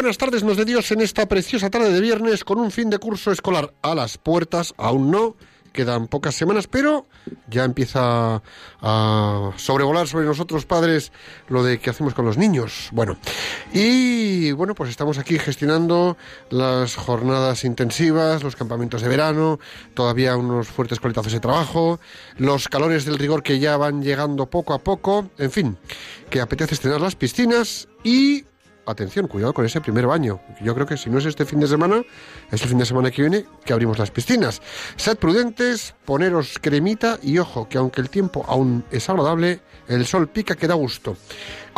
buenas tardes, nos de Dios en esta preciosa tarde de viernes con un fin de curso escolar a las puertas, aún no, quedan pocas semanas, pero ya empieza a sobrevolar sobre nosotros padres lo de qué hacemos con los niños. Bueno, y bueno, pues estamos aquí gestionando las jornadas intensivas, los campamentos de verano, todavía unos fuertes coletazos de trabajo, los calores del rigor que ya van llegando poco a poco, en fin, que apetece estrenar las piscinas y atención, cuidado con ese primer baño. Yo creo que si no es este fin de semana, es el fin de semana que viene que abrimos las piscinas. Sed prudentes, poneros cremita y ojo, que aunque el tiempo aún es agradable, el sol pica que da gusto.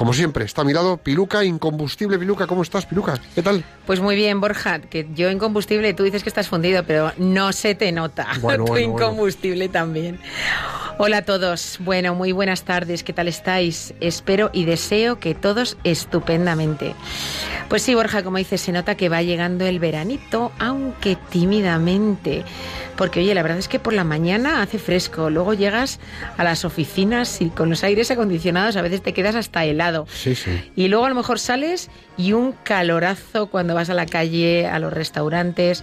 Como siempre, está a mi lado Piluca, incombustible Piluca. ¿Cómo estás, Piluca? ¿Qué tal? Pues muy bien, Borja, que yo en combustible, tú dices que estás fundido, pero no se te nota. Bueno, tú bueno, en bueno. combustible también. Hola a todos. Bueno, muy buenas tardes. ¿Qué tal estáis? Espero y deseo que todos estupendamente. Pues sí, Borja, como dices, se nota que va llegando el veranito, aunque tímidamente. Porque, oye, la verdad es que por la mañana hace fresco, luego llegas a las oficinas y con los aires acondicionados a veces te quedas hasta helado. Sí, sí. Y luego a lo mejor sales y un calorazo cuando vas a la calle, a los restaurantes.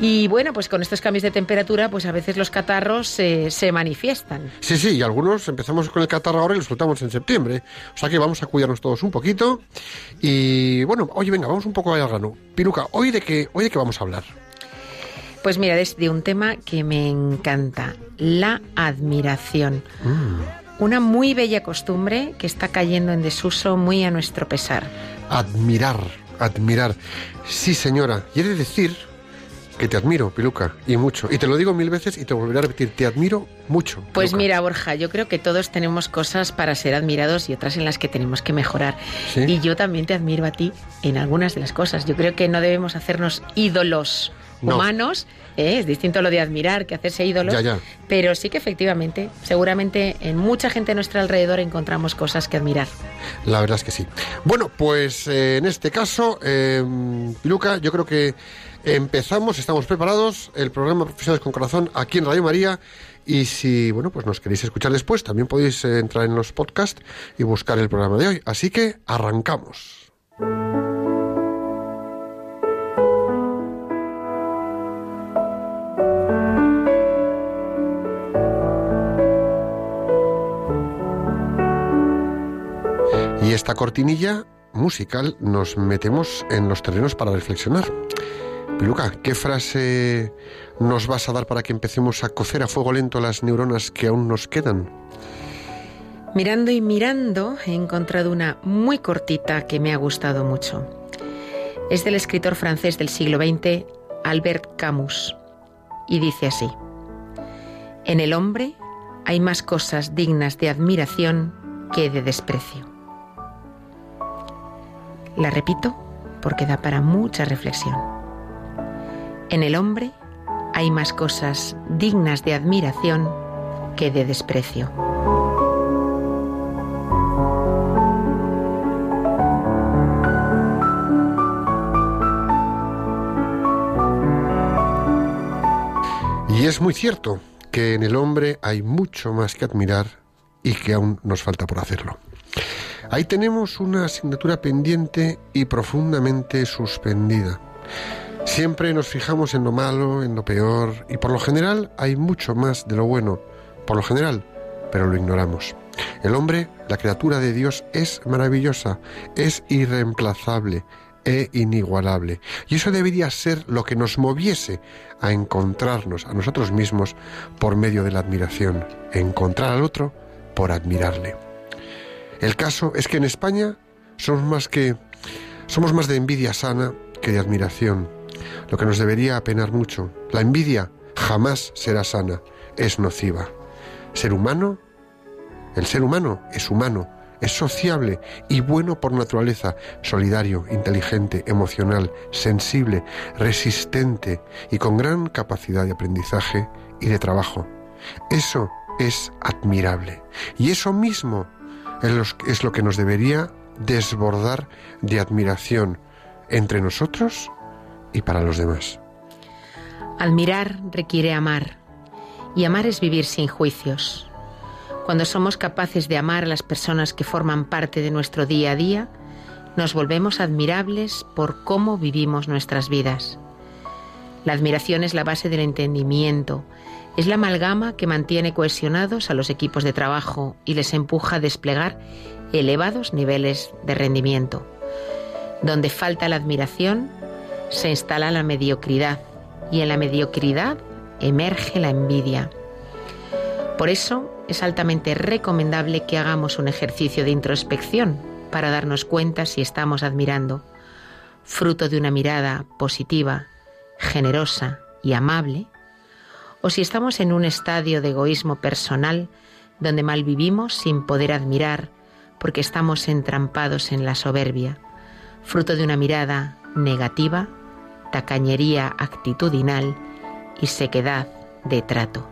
Y bueno, pues con estos cambios de temperatura, pues a veces los catarros se- se manifiestan. Sí, sí, y algunos empezamos con el catarro ahora y lo soltamos en septiembre. O sea que vamos a cuidarnos todos un poquito. Y bueno, oye, venga, vamos un poco al grano. Piluca, ¿hoy de qué, hoy de qué vamos a hablar? Pues mira, es de un tema que me encanta, la admiración. Una muy bella costumbre que está cayendo en desuso muy a nuestro pesar. Admirar, admirar. Sí, señora. Y he de decir que te admiro, Piluca, y mucho. Y te lo digo mil veces y te volveré a repetir, te admiro mucho. Pues mira, Borja, yo creo que todos tenemos cosas para ser admirados y otras en las que tenemos que mejorar. ¿Sí? Y yo también te admiro a ti en algunas de las cosas. Yo creo que no debemos hacernos ídolos No. humanos. ¿eh? Es distinto lo de admirar que hacerse ídolos. Ya, ya. Pero sí que efectivamente, seguramente en mucha gente a nuestro alrededor encontramos cosas que admirar. La verdad es que sí. Bueno, pues eh, en este caso, eh, Piluca, yo creo que empezamos, estamos preparados, el programa Profesionales con Corazón aquí en Radio María. Y si, bueno, pues nos queréis escuchar después, también podéis eh, entrar en los podcasts y buscar el programa de hoy. Así que arrancamos. Cortinilla musical nos metemos en los terrenos para reflexionar. Piluca, ¿qué frase nos vas a dar para que empecemos a cocer a fuego lento las neuronas que aún nos quedan? Mirando y mirando, he encontrado una muy cortita que me ha gustado mucho. Es del escritor francés del siglo XX, Albert Camus, y dice así, En el hombre hay más cosas dignas de admiración que de desprecio. La repito porque da para mucha reflexión. En el hombre hay más cosas dignas de admiración que de desprecio. Y es muy cierto que en el hombre hay mucho más que admirar y que aún nos falta por hacerlo. Ahí tenemos una asignatura pendiente y profundamente suspendida. Siempre nos fijamos en lo malo, en lo peor, y por lo general hay mucho más de lo bueno. Por lo general, pero lo ignoramos. El hombre, la criatura de Dios, es maravillosa, es irreemplazable, e inigualable. Y eso debería ser lo que nos moviese a encontrarnos a nosotros mismos por medio de la admiración, encontrar al otro por admirarle. El caso es que en España somos más que somos más de envidia sana que de admiración, lo que nos debería apenar mucho. La envidia jamás será sana, es nociva. Ser humano, el ser humano es humano, es sociable y bueno por naturaleza, solidario, inteligente, emocional, sensible, resistente y con gran capacidad de aprendizaje y de trabajo. Eso es admirable. Y eso mismo es lo que nos debería desbordar de admiración entre nosotros y para los demás. Admirar requiere amar. Y amar es vivir sin juicios. Cuando somos capaces de amar a las personas que forman parte de nuestro día a día, nos volvemos admirables por cómo vivimos nuestras vidas. La admiración es la base del entendimiento, es la amalgama que mantiene cohesionados a los equipos de trabajo y les empuja a desplegar elevados niveles de rendimiento. Donde falta la admiración, se instala la mediocridad y en la mediocridad emerge la envidia. Por eso es altamente recomendable que hagamos un ejercicio de introspección para darnos cuenta si estamos admirando, fruto de una mirada positiva, generosa y amable, o si estamos en un estadio de egoísmo personal donde malvivimos sin poder admirar porque estamos entrampados en la soberbia, fruto de una mirada negativa, tacañería actitudinal y sequedad de trato.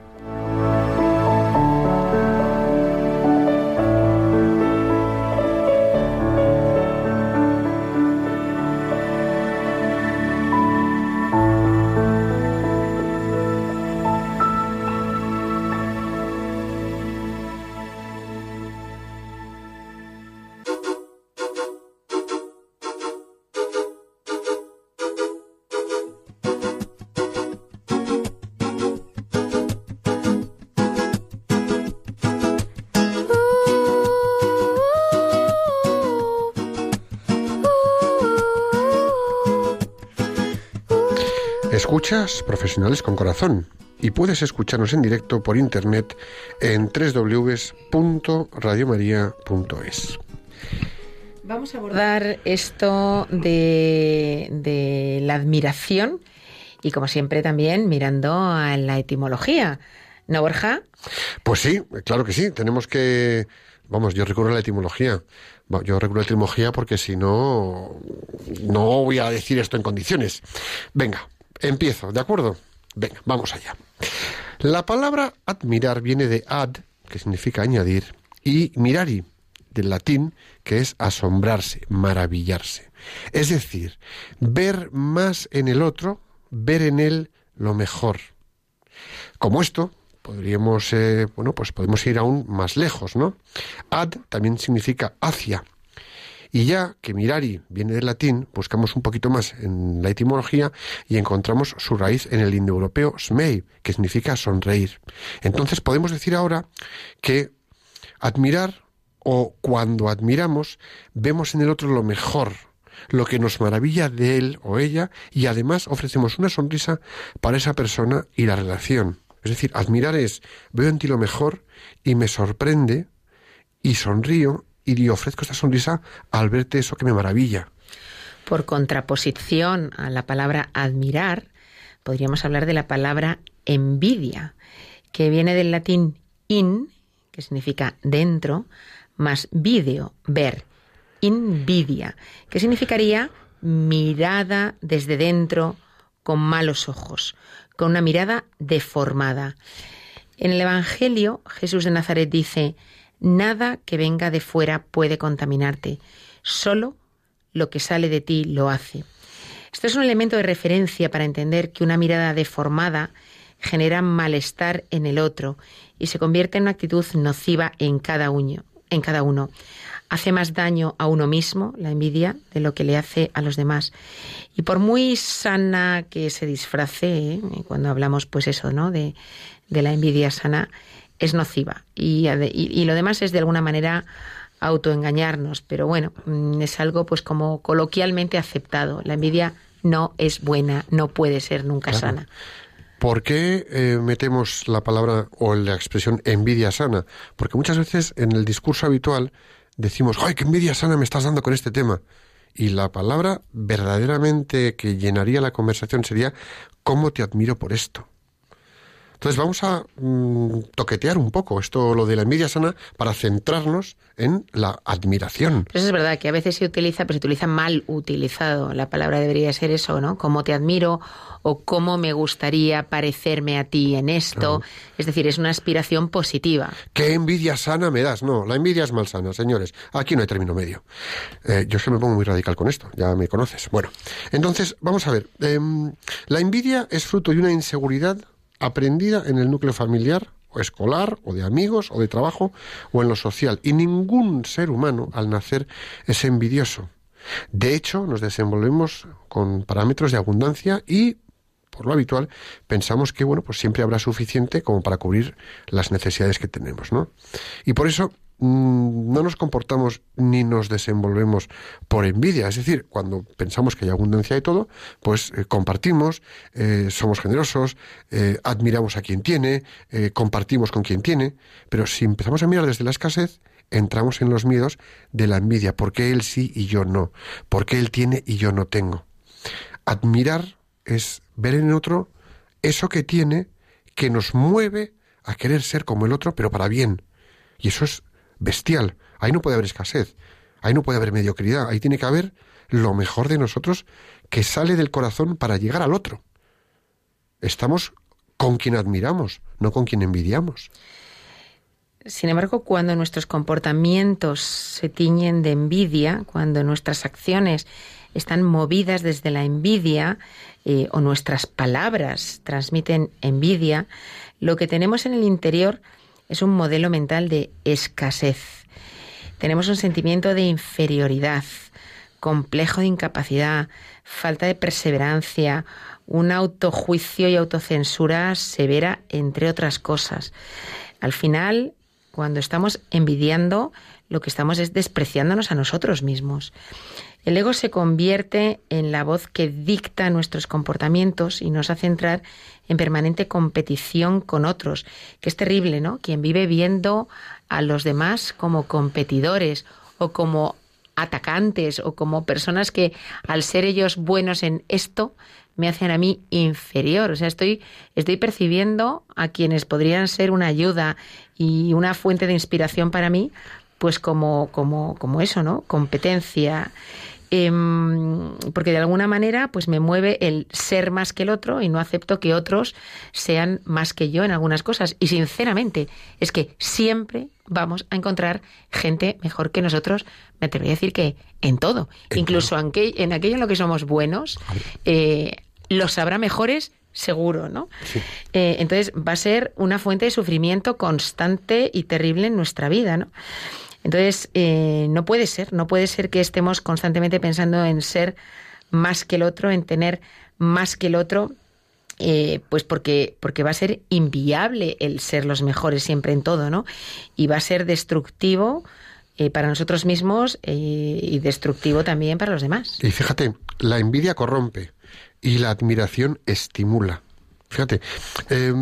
Escuchas Profesionales con Corazón y puedes escucharnos en directo por internet en www.radiomaria.es. Vamos a abordar esto de, de la admiración y como siempre también mirando a la etimología. ¿No, Borja? Pues sí, claro que sí. Tenemos que... Vamos, yo recurro a la etimología. Yo recurro a la etimología porque si no, no voy a decir esto en condiciones. Venga, empiezo, ¿de acuerdo? Venga, vamos allá. La palabra admirar viene de ad, que significa añadir, y mirari, del latín, que es asombrarse, maravillarse. Es decir, ver más en el otro, ver en él lo mejor. Como esto, podríamos, eh, bueno, pues podemos ir aún más lejos, ¿no? Ad también significa hacia. Y ya que mirari viene del latín, buscamos un poquito más en la etimología y encontramos su raíz en el indoeuropeo smei, que significa sonreír. Entonces podemos decir ahora que admirar o cuando admiramos vemos en el otro lo mejor, lo que nos maravilla de él o ella y además ofrecemos una sonrisa para esa persona y la relación. Es decir, admirar es veo en ti lo mejor y me sorprende y sonrío y ofrezco esta sonrisa al verte eso que me maravilla. Por contraposición a la palabra admirar, podríamos hablar de la palabra envidia, que viene del latín in, que significa dentro, más video, ver, invidia, que significaría mirada desde dentro con malos ojos, con una mirada deformada. En el Evangelio, Jesús de Nazaret dice, Nada que venga de fuera puede contaminarte, solo lo que sale de ti lo hace. Esto es un elemento de referencia para entender que una mirada deformada genera malestar en el otro y se convierte en una actitud nociva en cada uno. En cada uno. Hace más daño a uno mismo, la envidia, de lo que le hace a los demás. Y por muy sana que se disfrace, ¿eh? cuando hablamos, pues eso, ¿no? De, de la envidia sana, es nociva y, ade- y- y lo demás es de alguna manera autoengañarnos, pero bueno, mm, es algo pues como coloquialmente aceptado. La envidia no es buena, no puede ser nunca Claro. sana. ¿Por qué eh, metemos la palabra o la expresión envidia sana? Porque muchas veces en el discurso habitual decimos, ¡ay, qué envidia sana me estás dando con este tema! Y la palabra verdaderamente que llenaría la conversación sería, ¿cómo te admiro por esto? Entonces vamos a mm, toquetear un poco esto, lo de la envidia sana, para centrarnos en la admiración. Pero eso es verdad que a veces se utiliza, pero se utiliza mal utilizado. La palabra debería ser eso, ¿no? Cómo te admiro o cómo me gustaría parecerme a ti en esto. Es decir, es una aspiración positiva. ¿Qué envidia sana me das? No, la envidia es malsana, señores. Aquí no hay término medio. Eh, yo es que me pongo muy radical con esto, ya me conoces. Bueno, entonces, vamos a ver. em, la envidia es fruto de una inseguridad aprendida en el núcleo familiar o escolar o de amigos o de trabajo o en lo social. Y ningún ser humano al nacer es envidioso. De hecho, nos desenvolvemos con parámetros de abundancia y por lo habitual, pensamos que bueno, pues siempre habrá suficiente como para cubrir las necesidades que tenemos, ¿no? Y por eso mm, no nos comportamos ni nos desenvolvemos por envidia. Es decir, cuando pensamos que hay abundancia de todo, pues eh, compartimos, eh, somos generosos, eh, admiramos a quien tiene, compartimos con quien tiene. Pero si empezamos a mirar desde la escasez, entramos en los miedos de la envidia. ¿Por qué él sí y yo no? ¿Por qué él tiene y yo no tengo? Admirar es ver en otro eso que tiene que nos mueve a querer ser como el otro, pero para bien. Y eso es bestial. Ahí no puede haber escasez, ahí no puede haber mediocridad, ahí tiene que haber lo mejor de nosotros que sale del corazón para llegar al otro. Estamos con quien admiramos, no con quien envidiamos. Sin embargo, cuando nuestros comportamientos se tiñen de envidia, cuando nuestras acciones están movidas desde la envidia eh, o nuestras palabras transmiten envidia, lo que tenemos en el interior es un modelo mental de escasez. Tenemos un sentimiento de inferioridad, complejo de incapacidad, falta de perseverancia, un autojuicio y autocensura severa, entre otras cosas. Al final, cuando estamos envidiando, lo que estamos es despreciándonos a nosotros mismos. El ego se convierte en la voz que dicta nuestros comportamientos y nos hace entrar en permanente competición con otros, que es terrible, ¿no? Quien vive viendo a los demás como competidores o como atacantes o como personas que al ser ellos buenos en esto me hacen a mí inferior. O sea, estoy, estoy percibiendo a quienes podrían ser una ayuda y una fuente de inspiración para mí, pues como, como, como eso, ¿no? Competencia. Em, porque de alguna manera pues me mueve el ser más que el otro y no acepto que otros sean más que yo en algunas cosas. Y sinceramente, es que siempre vamos a encontrar gente mejor que nosotros, me atrevería a decir que en todo, incluso aunque, en aquello en lo que somos buenos, eh, los habrá mejores seguro, ¿no? Eh, entonces va a ser una fuente de sufrimiento constante y terrible en nuestra vida, ¿no? Entonces, eh, no puede ser, no puede ser que estemos constantemente pensando en ser más que el otro, en tener más que el otro, eh, pues porque, porque va a ser inviable el ser los mejores siempre en todo, ¿no? Y va a ser destructivo eh, para nosotros mismos eh, y destructivo también para los demás. Y fíjate, la envidia corrompe y la admiración estimula. Fíjate, eh,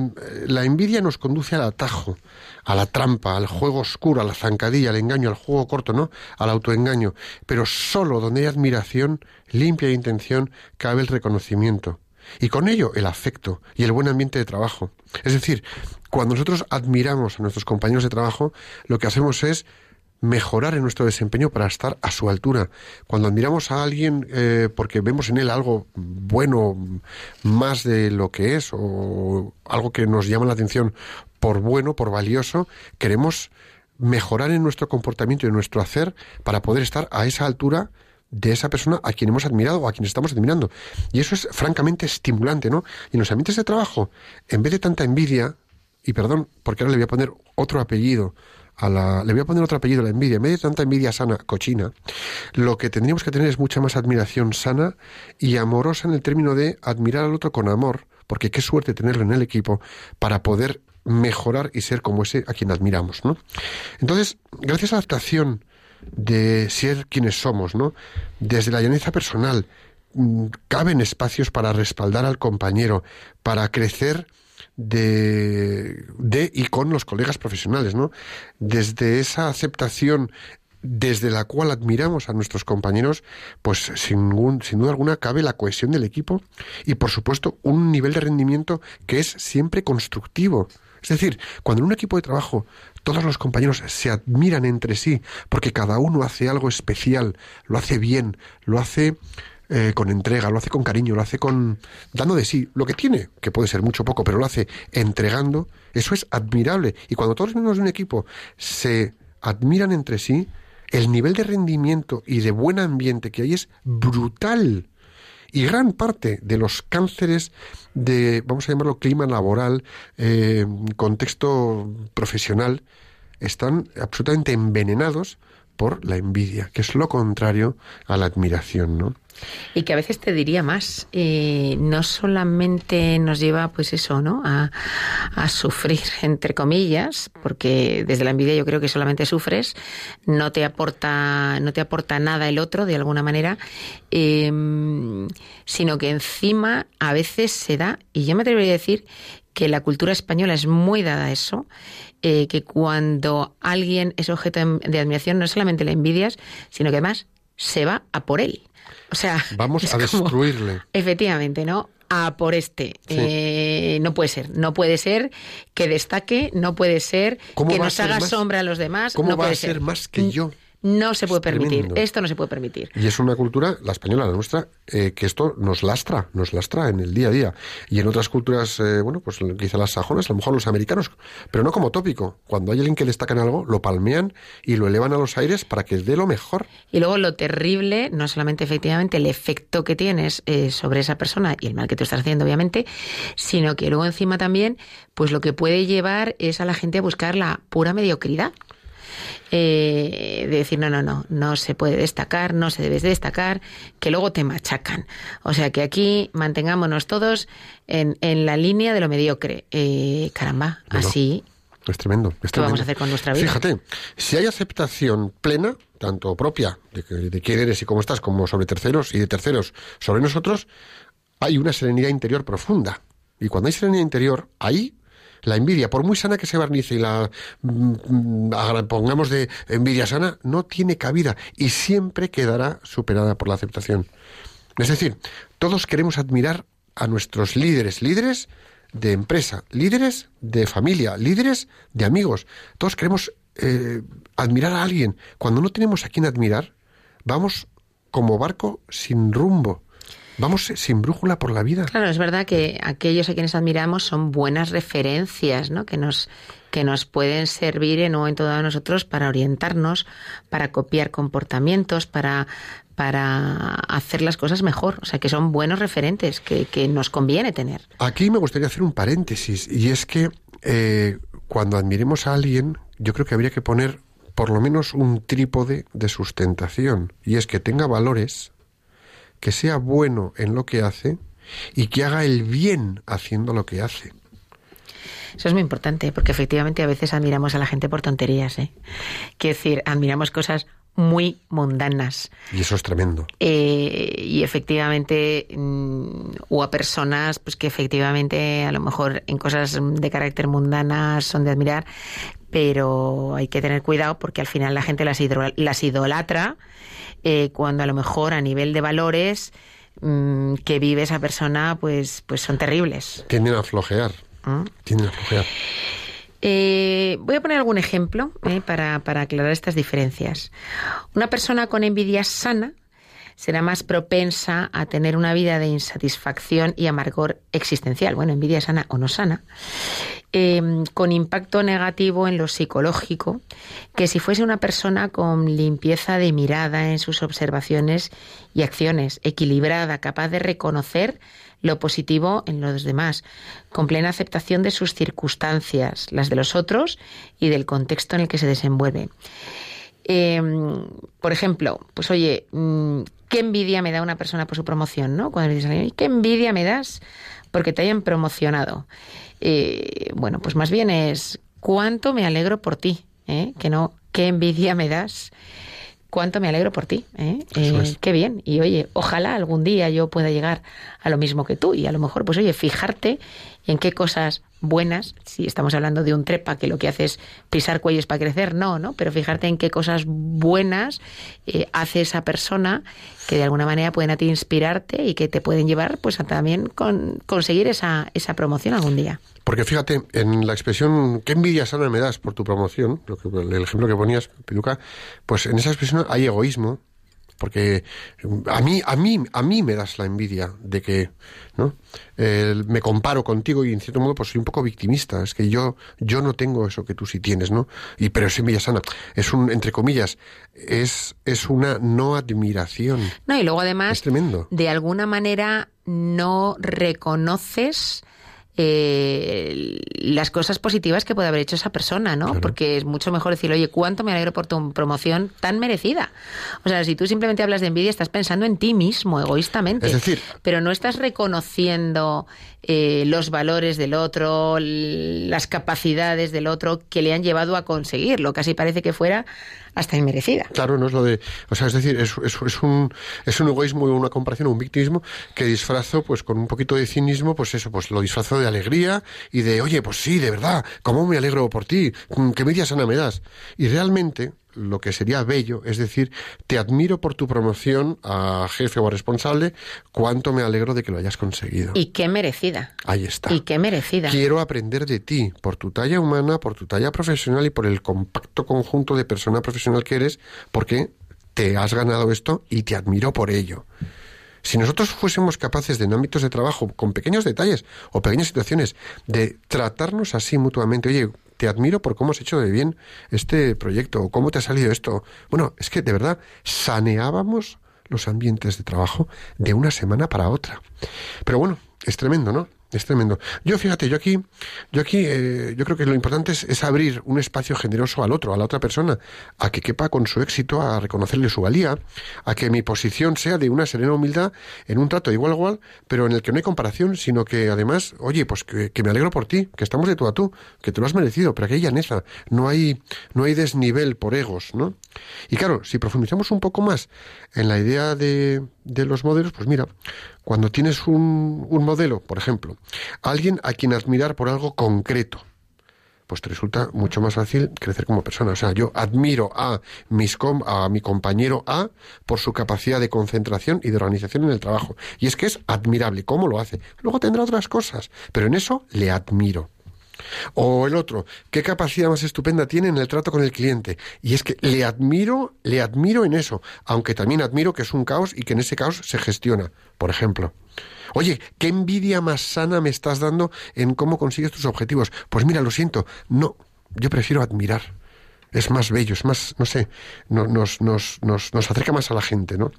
la envidia nos conduce al atajo, a la trampa, al juego oscuro, a la zancadilla, al engaño, al juego corto, ¿no? Al autoengaño. Pero solo donde hay admiración, limpia intención, cabe el reconocimiento. Y con ello el afecto y el buen ambiente de trabajo. Es decir, cuando nosotros admiramos a nuestros compañeros de trabajo, lo que hacemos es mejorar en nuestro desempeño para estar a su altura. Cuando admiramos a alguien eh, porque vemos en él algo bueno más de lo que es o algo que nos llama la atención por bueno, por valioso, queremos mejorar en nuestro comportamiento y en nuestro hacer para poder estar a esa altura de esa persona a quien hemos admirado o a quien estamos admirando. Y eso es francamente estimulante, ¿no? Y en los ambientes de trabajo, en vez de tanta envidia, y perdón, porque ahora le voy a poner otro apellido la, le voy a poner otro apellido la envidia, en vez de tanta envidia sana, cochina, lo que tendríamos que tener es mucha más admiración sana y amorosa en el término de admirar al otro con amor, porque qué suerte tenerlo en el equipo para poder mejorar y ser como ese a quien admiramos, ¿no? Entonces, gracias a la adaptación de ser quienes somos, ¿no? Desde la llaneza personal, mm, caben espacios para respaldar al compañero, para crecer de, de y con los colegas profesionales, ¿no? Desde esa aceptación desde la cual admiramos a nuestros compañeros, pues sin, sin duda alguna cabe la cohesión del equipo y por supuesto un nivel de rendimiento que es siempre constructivo. Es decir, cuando en un equipo de trabajo todos los compañeros se admiran entre sí porque cada uno hace algo especial, lo hace bien, lo hace eh, con entrega, lo hace con cariño, lo hace con dando de sí lo que tiene, que puede ser mucho poco, pero lo hace entregando, eso es admirable. Y cuando todos los miembros de un equipo se admiran entre sí, el nivel de rendimiento y de buen ambiente que hay es brutal. Y gran parte de los cánceres de, vamos a llamarlo clima laboral, eh, contexto profesional, están absolutamente envenenados por la envidia, que es lo contrario a la admiración, ¿no? Y que a veces te diría más, eh, no solamente nos lleva, pues eso, ¿no? A, a sufrir, entre comillas, porque desde la envidia yo creo que solamente sufres, no te aporta, no te aporta nada el otro de alguna manera, eh, sino que encima a veces se da, y yo me atrevería a decir que la cultura española es muy dada a eso, eh, que cuando alguien es objeto de admiración no solamente le envidias, sino que además se va a por él. O sea, Vamos a como- destruirle. Efectivamente, ¿no? A por este. Sí. Eh, no puede ser. No puede ser que destaque, no puede ser ¿Cómo que nos haga más? sombra a los demás. ¿Cómo no va puede a ser ser más que yo? No se puede permitir. tremendo. Esto no se puede permitir. Y es una cultura, la española, la nuestra, eh, que esto nos lastra, nos lastra en el día a día. Y en otras culturas, eh, bueno, pues quizá las sajonas, a lo mejor los americanos, pero no como tópico. Cuando hay alguien que destaca en algo, lo palmean y lo elevan a los aires para que dé lo mejor. Y luego lo terrible, no solamente efectivamente el efecto que tienes eh, sobre esa persona y el mal que tú estás haciendo, obviamente, sino que luego encima también, pues lo que puede llevar es a la gente a buscar la pura mediocridad. Eh, de decir, no, no, no, no se puede destacar, no se debe destacar, que luego te machacan. O sea que aquí mantengámonos todos en, en la línea de lo mediocre. Eh, caramba, No, así Es tremendo. es ¿Qué vamos a hacer con nuestra vida? Fíjate, si hay aceptación plena, tanto propia de, de quién eres y cómo estás, como sobre terceros y de terceros sobre nosotros, hay una serenidad interior profunda. Y cuando hay serenidad interior, ahí la envidia, por muy sana que se barnice y la mm, mm, pongamos de envidia sana, no tiene cabida y siempre quedará superada por la aceptación. Es decir, todos queremos admirar a nuestros líderes, líderes de empresa, líderes de familia, líderes de amigos. Todos queremos eh, admirar a alguien. Cuando no tenemos a quien admirar, vamos como barco sin rumbo. Vamos sin brújula por la vida. Claro, es verdad que aquellos a quienes admiramos son buenas referencias, ¿no? Que nos que nos pueden servir en un momento dado a nosotros para orientarnos, para copiar comportamientos, para para hacer las cosas mejor. O sea, que son buenos referentes que, que nos conviene tener. Aquí me gustaría hacer un paréntesis y es que eh, cuando admiremos a alguien, yo creo que habría que poner por lo menos un trípode de sustentación y es que tenga valores, que sea bueno en lo que hace y que haga el bien haciendo lo que hace. Eso es muy importante, porque efectivamente a veces admiramos a la gente por tonterías, ¿eh? Quiero decir, admiramos cosas muy mundanas. Y eso es tremendo. Eh, y efectivamente, mm, o a personas pues que efectivamente a lo mejor en cosas de carácter mundanas son de admirar, pero hay que tener cuidado porque al final la gente las, hidro- las idolatra eh, cuando a lo mejor a nivel de valores mm, que vive esa persona pues, pues son terribles. Tienden a flojear. ¿Mm? Tienden a flojear. Eh, voy a poner algún ejemplo eh, para, para aclarar estas diferencias. Una persona con envidia sana será más propensa a tener una vida de insatisfacción y amargor existencial. Bueno, envidia sana o no sana. eh, con impacto negativo en lo psicológico, que si fuese una persona con limpieza de mirada en sus observaciones y acciones, equilibrada, capaz de reconocer lo positivo en los demás, con plena aceptación de sus circunstancias, las de los otros y del contexto en el que se desenvuelve. Eh, por ejemplo, pues oye, mm, qué envidia me da una persona por su promoción, ¿no? Cuando le dices a alguien, qué envidia me das porque te hayan promocionado. Eh, bueno, pues más bien es cuánto me alegro por ti, ¿eh? que no qué envidia me das. Cuánto me alegro por ti, ¿eh? Eh, es. qué bien. Y oye, ojalá algún día yo pueda llegar a lo mismo que tú. Y a lo mejor, pues oye, fijarte en qué cosas buenas, si estamos hablando de un trepa que lo que hace es pisar cuellos para crecer, no, ¿no? Pero fijarte en qué cosas buenas eh, hace esa persona que de alguna manera pueden a ti inspirarte y que te pueden llevar pues a también con, conseguir esa, esa promoción algún día. Porque fíjate, en la expresión qué envidia sana me das por tu promoción, lo que, el ejemplo que ponías, Piluca, pues en esa expresión hay egoísmo, porque a mí, a mí, a mí me das la envidia de que, ¿no? Eh, me comparo contigo y en cierto modo pues soy un poco victimista, es que yo, yo no tengo eso que tú sí tienes, ¿no? Y pero es envidia sana, es un, entre comillas, es, es una no admiración. No, y luego además, Es tremendo. de alguna manera no reconoces eh, las cosas positivas que puede haber hecho esa persona, ¿no? Claro. Porque es mucho mejor decir, oye, cuánto me alegro por tu promoción tan merecida. O sea, si tú simplemente hablas de envidia, estás pensando en ti mismo, egoístamente. Es decir- pero no estás reconociendo eh, los valores del otro, las capacidades del otro que le han llevado a conseguirlo. Casi parece que fuera hasta inmerecida. Claro, no es lo de. O sea, es decir, es, es, un, es un egoísmo, una comparación, un victimismo que disfrazo, pues con un poquito de cinismo, pues eso, pues lo disfrazo de alegría y de, oye, pues sí, de verdad, ¿cómo me alegro por ti? Mm, ¿Qué media sana me das? Y realmente, lo que sería bello, es decir, te admiro por tu promoción a jefe o a responsable, cuánto me alegro de que lo hayas conseguido. Y qué merecida. Ahí está. Y qué merecida. Quiero aprender de ti, por tu talla humana, por tu talla profesional y por el compacto conjunto de persona profesional que eres, porque te has ganado esto y te admiro por ello. Si nosotros fuésemos capaces de en ámbitos de trabajo, con pequeños detalles o pequeñas situaciones, de tratarnos así mutuamente, oye, te admiro por cómo has hecho de bien este proyecto, o cómo te ha salido esto. Bueno, es que de verdad saneábamos los ambientes de trabajo de una semana para otra. Pero bueno, es tremendo, ¿no? Es tremendo. Yo, fíjate, yo aquí, yo aquí, eh, yo creo que lo importante es, abrir un espacio generoso al otro, a la otra persona, a que quepa con su éxito, a reconocerle su valía, a que mi posición sea de una serena humildad en un trato igual a igual, pero en el que no hay comparación, sino que además, oye, pues que, que me alegro por ti, que estamos de tú a tú, que te lo has merecido, pero aquí hay llaneza, no hay, no hay desnivel por egos, ¿no? Y claro, si profundizamos un poco más en la idea de, de los modelos, pues mira, cuando tienes un, un modelo, por ejemplo, alguien a quien admirar por algo concreto, pues te resulta mucho más fácil crecer como persona. O sea, yo admiro a, mis com- a mi compañero A por su capacidad de concentración y de organización en el trabajo. Y es que es admirable cómo lo hace. Luego tendrá otras cosas, pero en eso le admiro. O el otro, qué capacidad más estupenda tiene en el trato con el cliente. Y es que le admiro, le admiro en eso, aunque también admiro que es un caos y que en ese caos se gestiona, por ejemplo. Oye, qué envidia más sana me estás dando en cómo consigues tus objetivos. Pues mira, lo siento, no, yo prefiero admirar. Es más bello, es más, no sé, no- nos, nos, nos, nos acerca más a la gente, ¿no?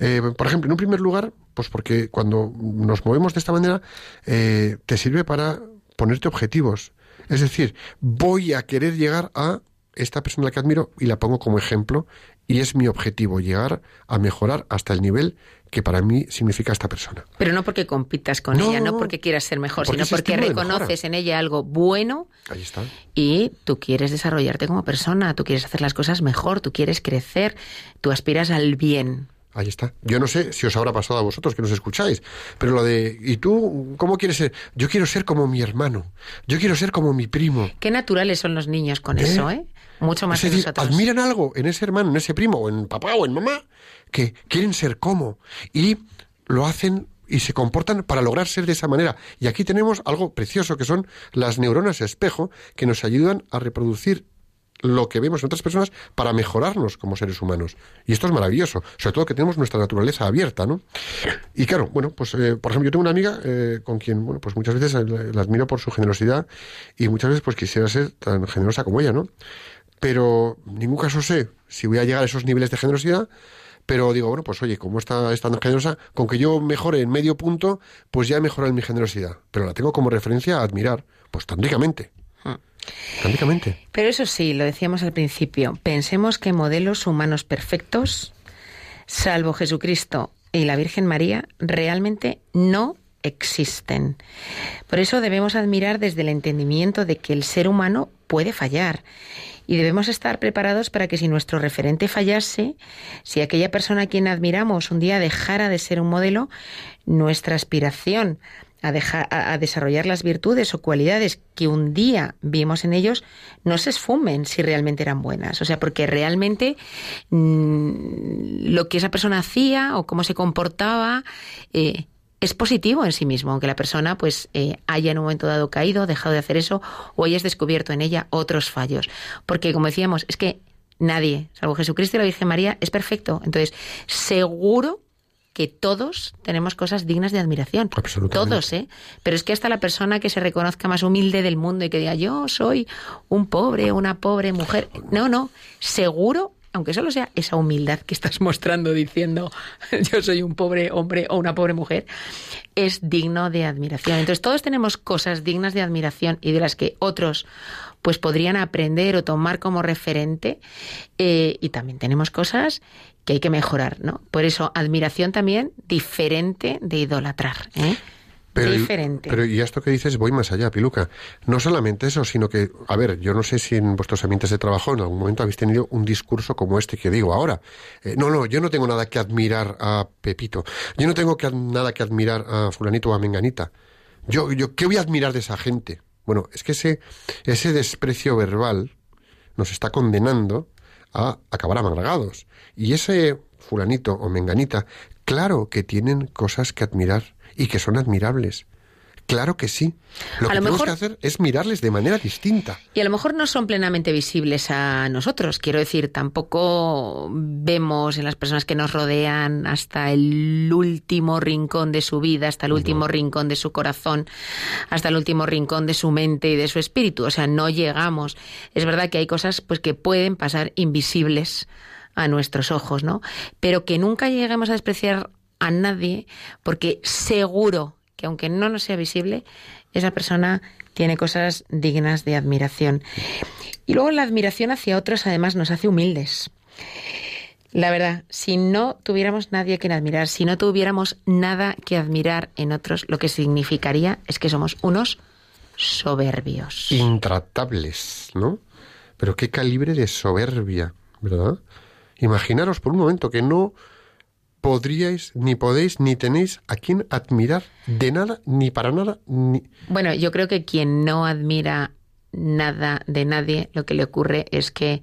Eh, por ejemplo, en un primer lugar, pues porque cuando nos movemos de esta manera, eh, te sirve para ponerte objetivos. Es decir, voy a querer llegar a esta persona que admiro y la pongo como ejemplo y es mi objetivo llegar a mejorar hasta el nivel que para mí significa esta persona. Pero no porque compitas con No, ella, no porque quieras ser mejor, porque sino porque reconoces en ella algo bueno Ahí está. y tú quieres desarrollarte como persona, tú quieres hacer las cosas mejor, tú quieres crecer, tú aspiras al bien. Ahí está. Yo no sé si os habrá pasado a vosotros que nos escucháis, pero lo de, ¿y tú cómo quieres ser? Yo quiero ser como mi hermano, yo quiero ser como mi primo. Qué naturales son los niños con ¿Eh? eso, ¿eh? Mucho más es que decir, nosotros. admiran algo en ese hermano, en ese primo, o en papá o en mamá, que quieren ser como. Y lo hacen y se comportan para lograr ser de esa manera. Y aquí tenemos algo precioso que son las neuronas espejo que nos ayudan a reproducir lo que vemos en otras personas para mejorarnos como seres humanos. Y esto es maravilloso, sobre todo que tenemos nuestra naturaleza abierta, ¿no? Y claro, bueno, pues eh, por ejemplo, yo tengo una amiga eh, con quien, bueno, pues muchas veces la, admiro por su generosidad y muchas veces pues quisiera ser tan generosa como ella, ¿no? Pero ningún caso sé si voy a llegar a esos niveles de generosidad, pero digo, bueno, pues oye, como está, es tan generosa, con que yo mejore en medio punto, pues ya he mejorado en mi generosidad. Pero la tengo como referencia a admirar, pues tan ricamente. Pero eso sí, lo decíamos al principio, pensemos que modelos humanos perfectos salvo Jesucristo y la Virgen María, realmente no existen. Por eso debemos admirar desde el entendimiento de que el ser humano puede fallar y debemos estar preparados para que si nuestro referente fallase, si aquella persona a quien admiramos un día dejara de ser un modelo, nuestra aspiración a, dejar, a, desarrollar las virtudes o cualidades que un día vimos en ellos no se esfumen si realmente eran buenas. O sea, porque realmente mm, lo que esa persona hacía o cómo se comportaba eh, es positivo en sí mismo, aunque la persona pues eh, haya en un momento dado caído, dejado de hacer eso o hayas descubierto en ella otros fallos. Porque como decíamos, es que nadie, salvo Jesucristo y la Virgen María, es perfecto. Entonces, seguro que todos tenemos cosas dignas de admiración. Absolutamente. Todos, ¿eh? Pero es que hasta la persona que se reconozca más humilde del mundo y que diga yo soy un pobre, una pobre mujer. No, no. Seguro, aunque solo sea esa humildad que estás mostrando diciendo yo soy un pobre hombre o una pobre mujer, es digno de admiración. Entonces todos tenemos cosas dignas de admiración y de las que otros pues podrían aprender o tomar como referente eh, y también tenemos cosas que hay que mejorar, ¿no? Por eso, admiración también diferente de idolatrar, ¿eh? Pero, diferente. Pero y esto que dices, voy más allá, Piluca. No solamente eso, sino que, a ver, yo no sé si en vuestros ambientes de trabajo en algún momento habéis tenido un discurso como este que digo ahora. Eh, no, no, yo no tengo nada que admirar a Pepito. Yo no tengo que, nada que admirar a fulanito o a menganita. Yo, yo, ¿qué voy a admirar de esa gente? Bueno, es que ese, ese desprecio verbal nos está condenando a acabar amargados. Y ese fulanito o menganita, claro que tienen cosas que admirar y que son admirables. Claro que sí. Lo A que lo tenemos mejor- que hacer es mirarles de manera distinta. Y a lo mejor no son plenamente visibles a nosotros. Quiero decir, tampoco vemos en las personas que nos rodean hasta el último rincón de su vida, hasta el último rincón de su corazón, hasta el último rincón de su mente y de su espíritu. O sea, no llegamos. Es verdad que hay cosas pues que pueden pasar invisibles a nuestros ojos, ¿no? Pero que nunca lleguemos a despreciar a nadie, porque seguro que aunque no nos sea visible, esa persona tiene cosas dignas de admiración. Y luego la admiración hacia otros además nos hace humildes. La verdad, si no tuviéramos nadie que admirar, si no tuviéramos nada que admirar en otros, lo que significaría es que somos unos soberbios. Intratables, ¿no? Pero qué calibre de soberbia, ¿verdad? Imaginaros por un momento que no podríais, ni podéis, ni tenéis a quien admirar de nada, ni para nada, ni... Bueno, yo creo que quien no admira nada de nadie, lo que le ocurre es que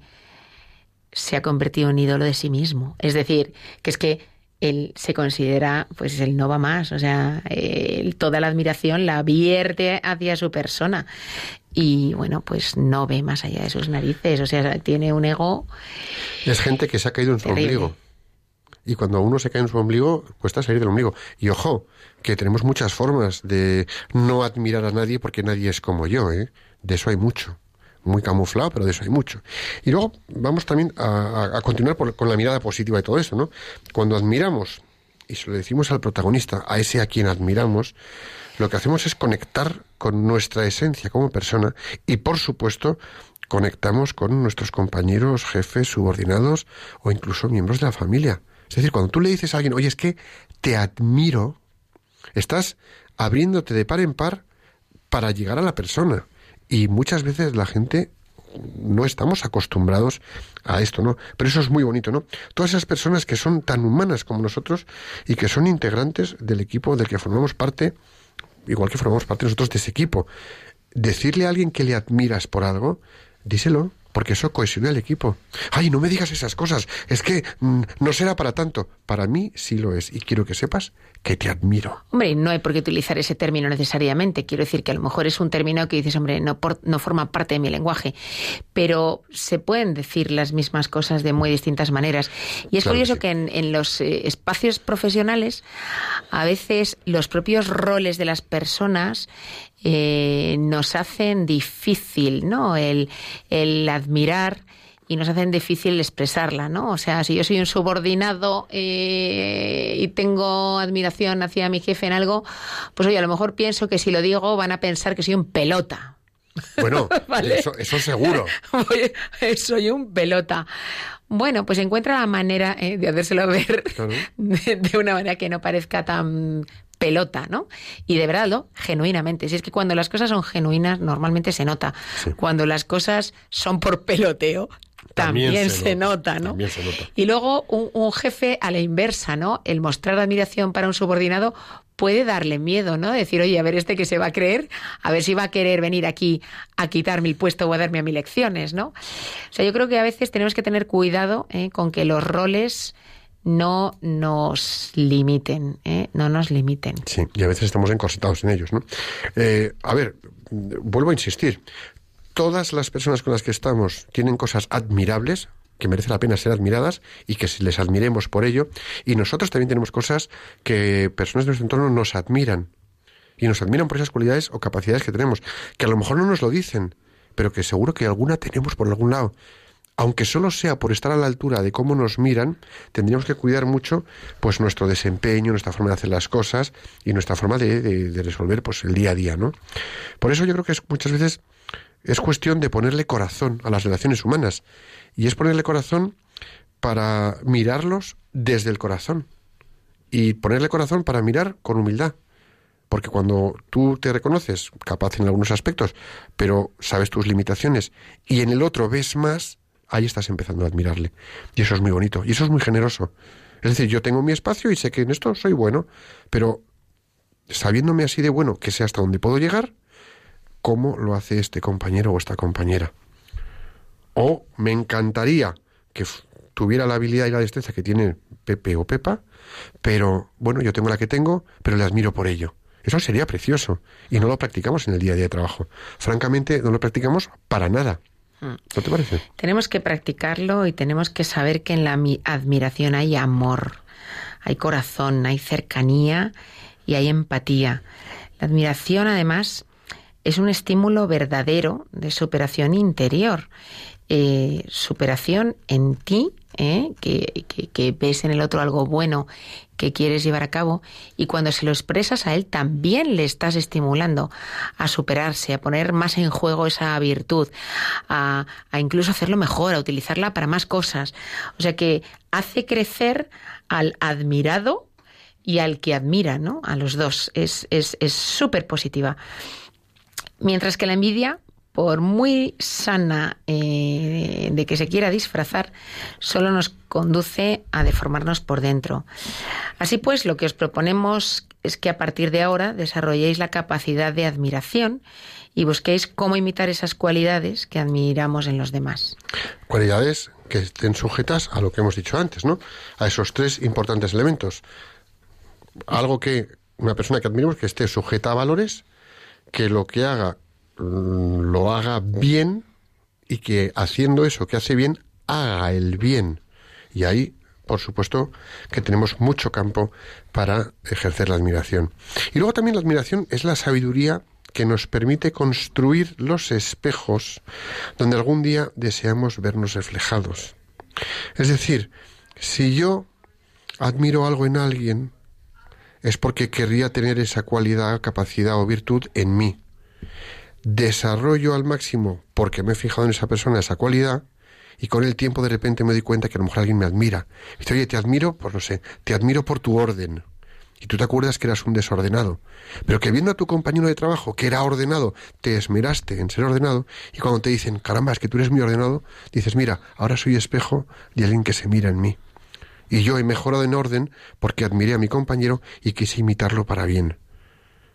se ha convertido en ídolo de sí mismo. Es decir, que es que él se considera, pues él no va más, o sea, él toda la admiración la vierte hacia su persona. Y bueno, pues no ve más allá de sus narices, o sea, tiene un ego Es gente que se ha caído en su Terrible. ombligo. Y cuando uno se cae en su ombligo, cuesta salir del ombligo. Y ojo, que tenemos muchas formas de no admirar a nadie porque nadie es como yo, ¿eh? De eso hay mucho. Muy camuflado, pero de eso hay mucho. Y luego vamos también a, continuar por- con la mirada positiva de todo eso, ¿no? Cuando admiramos, y se lo decimos al protagonista, a ese a quien admiramos, lo que hacemos es conectar con nuestra esencia como persona y, por supuesto, conectamos con nuestros compañeros, jefes, subordinados o incluso miembros de la familia. Es decir, cuando tú le dices a alguien, oye, es que te admiro, estás abriéndote de par en par para llegar a la persona. Y muchas veces la gente no estamos acostumbrados a esto, ¿no? Pero eso es muy bonito, ¿no? Todas esas personas que son tan humanas como nosotros y que son integrantes del equipo del que formamos parte, igual que formamos parte nosotros de ese equipo. Decirle a alguien que le admiras por algo, díselo, porque eso cohesiona el equipo. Ay, no me digas esas cosas, es que mm, no será para tanto. Para mí sí lo es y quiero que sepas que te admiro. Hombre, no hay por qué utilizar ese término necesariamente. Quiero decir que a lo mejor es un término que dices, hombre, no, por- no forma parte de mi lenguaje. Pero se pueden decir las mismas cosas de muy distintas maneras. Y es Claro que curioso sí. que en, en los eh, espacios profesionales, a veces los propios roles de las personas eh, nos hacen difícil, ¿no? El, el admirar y nos hacen difícil expresarla, ¿no? O sea, si yo soy un subordinado eh, y tengo admiración hacia mi jefe en algo, pues oye, a lo mejor pienso que si lo digo van a pensar que soy un pelota. Bueno, Vale. eso, eso seguro. Soy un pelota. bueno, pues encuentra la manera eh, de hacérselo ver Claro. de, de una manera que no parezca tan pelota, ¿no? Y de verdad, ¿no? genuinamente. Si es que cuando las cosas son genuinas, normalmente se nota. Sí. Cuando las cosas son por peloteo, también, También se, se nota, nota, ¿no? también se nota. Y luego un, un jefe a la inversa, ¿no? El mostrar admiración para un subordinado puede darle miedo, ¿no? Decir, oye, a ver este que se va a creer, a ver si va a querer venir aquí a quitarme el puesto o a darme a mí lecciones, ¿no? O sea, yo creo que a veces tenemos que tener cuidado ¿eh? con que los roles no nos limiten, ¿eh? no nos limiten. Sí, y a veces estamos encorsetados en ellos, ¿no? Eh, a ver, vuelvo a insistir. Todas las personas con las que estamos tienen cosas admirables que merece la pena ser admiradas y que les admiremos por ello. Y nosotros también tenemos cosas que personas de nuestro entorno nos admiran. Y nos admiran por esas cualidades o capacidades que tenemos, que a lo mejor no nos lo dicen, pero que seguro que alguna tenemos por algún lado. Aunque solo sea por estar a la altura de cómo nos miran, tendríamos que cuidar mucho pues nuestro desempeño, nuestra forma de hacer las cosas y nuestra forma de, resolver pues el día a día, ¿no? Por eso yo creo que es, muchas veces es cuestión de ponerle corazón a las relaciones humanas. Y es ponerle corazón para mirarlos desde el corazón. Y ponerle corazón para mirar con humildad. Porque cuando tú te reconoces capaz en algunos aspectos, pero sabes tus limitaciones, y en el otro ves más, ahí estás empezando a admirarle. Y eso es muy bonito, y eso es muy generoso. Es decir, yo tengo mi espacio y sé que en esto soy bueno, pero sabiéndome así de bueno, que sé hasta dónde puedo llegar, ¿cómo lo hace este compañero o esta compañera? O me encantaría que tuviera la habilidad y la destreza que tiene Pepe o Pepa, pero bueno, yo tengo la que tengo, pero le admiro por ello. Eso sería precioso y no lo practicamos en el día a día de trabajo. Francamente, no lo practicamos para nada. ¿No te parece? Tenemos que practicarlo y tenemos que saber que en la mi- admiración hay amor, hay corazón, hay cercanía y hay empatía. La admiración, además, es un estímulo verdadero de superación interior. Eh, superación en ti, ¿eh? que, ves en el otro algo bueno que quieres llevar a cabo y cuando se lo expresas a él también le estás estimulando a superarse, a poner más en juego esa virtud, a, a incluso hacerlo mejor, a utilizarla para más cosas. O sea que hace crecer al admirado y al que admira, ¿no? A los dos. Es es- es súper positiva. Mientras que la envidia, por muy sana eh, de que se quiera disfrazar, solo nos conduce a deformarnos por dentro. Así pues, lo que os proponemos es que a partir de ahora desarrolléis la capacidad de admiración y busquéis cómo imitar esas cualidades que admiramos en los demás. Cualidades que estén sujetas a lo que hemos dicho antes, ¿no? A esos tres importantes elementos. Algo que una persona que admiremos que esté sujeta a valores, que lo que haga lo haga bien y que haciendo eso que hace bien haga el bien. Y ahí, por supuesto, que tenemos mucho campo para ejercer la admiración. Y luego también la admiración es la sabiduría que nos permite construir los espejos donde algún día deseamos vernos reflejados. Es decir, si yo admiro algo en alguien, es porque querría tener esa cualidad, capacidad o virtud en mí. Desarrollo al máximo porque me he fijado en esa persona, esa cualidad, y con el tiempo de repente me doy cuenta que a lo mejor alguien me admira. Y dice, oye, te admiro, pues no sé, te admiro por tu orden. Y tú te acuerdas que eras un desordenado. Pero que viendo a tu compañero de trabajo, que era ordenado, te esmeraste en ser ordenado, y cuando te dicen, caramba, es que tú eres muy ordenado, dices, mira, ahora soy espejo de alguien que se mira en mí. Y yo he mejorado en orden porque admiré a mi compañero y quise imitarlo para bien.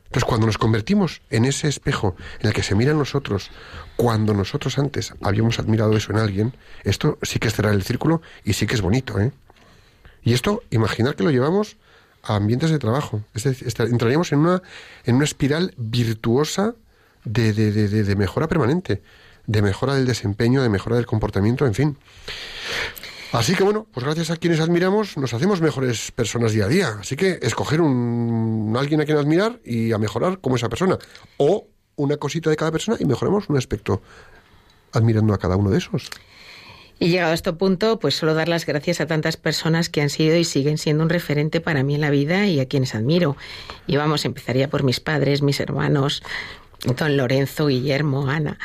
Entonces, cuando nos convertimos en ese espejo en el que se miran nosotros, cuando nosotros antes habíamos admirado eso en alguien, esto sí que es cerrar el círculo y sí que es bonito, ¿eh? Y esto, imaginar que lo llevamos a ambientes de trabajo. Es decir, entraríamos en una, en una espiral virtuosa de, de, de- de mejora permanente, de mejora del desempeño, de mejora del comportamiento, en fin. Así que bueno, pues gracias a quienes admiramos nos hacemos mejores personas día a día. Así que escoger un alguien a quien admirar y a mejorar como esa persona. O una cosita de cada persona y mejoremos un aspecto admirando a cada uno de esos. Y llegado a este punto, pues solo dar las gracias a tantas personas que han sido y siguen siendo un referente para mí en la vida y a quienes admiro. Y vamos, empezaría por mis padres, mis hermanos, don Lorenzo, Guillermo, Ana,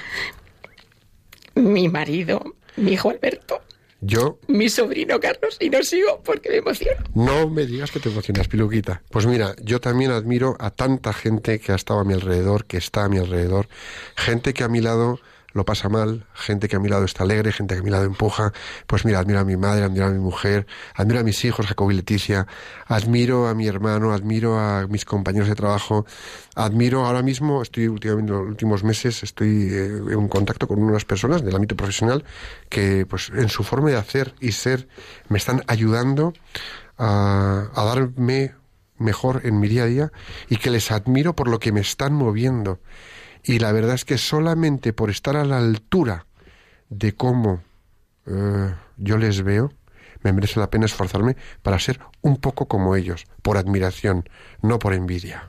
mi marido, mi hijo Alberto. Yo Mi sobrino Carlos, y no sigo porque me emociono. No me digas que te emocionas, Piluquita. Pues mira, yo también admiro a tanta gente que ha estado a mi alrededor, que está a mi alrededor, gente que a mi lado lo pasa mal, gente que a mi lado está alegre, gente que a mi lado empuja. Pues mira, admiro a mi madre, admiro a mi mujer, admiro a mis hijos, Jacob y Leticia, admiro a mi hermano, admiro a mis compañeros de trabajo, admiro ahora mismo, estoy últimamente, en los últimos meses, estoy eh, en contacto con unas personas del ámbito profesional que pues en su forma de hacer y ser me están ayudando a, a darme mejor en mi día a día y que les admiro por lo que me están moviendo. Y la verdad es que solamente por estar a la altura de cómo eh, yo les veo, me merece la pena esforzarme para ser un poco como ellos, por admiración, no por envidia.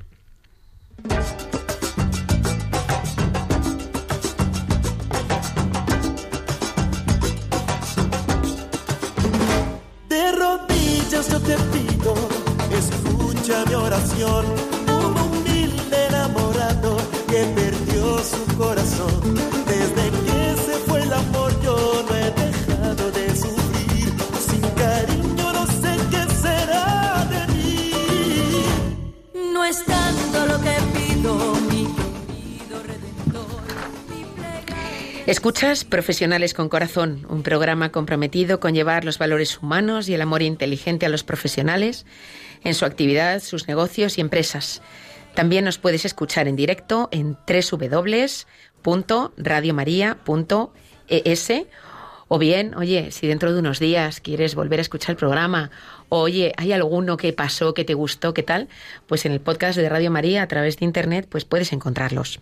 Corazón. Desde que se fue el amor yo no he dejado de sufrir. Sin cariño no sé qué será de mí. No es tanto lo que pido, mi querido redentor. mi plegaria- Escuchas Profesionales con Corazón, un programa comprometido con llevar los valores humanos y el amor inteligente a los profesionales en su actividad, sus negocios y empresas. También nos puedes escuchar en directo en www.radiomaria.es o bien, oye, si dentro de unos días quieres volver a escuchar el programa, oye, hay alguno que pasó, que te gustó, qué tal, pues en el podcast de Radio María a través de internet, pues puedes encontrarlos.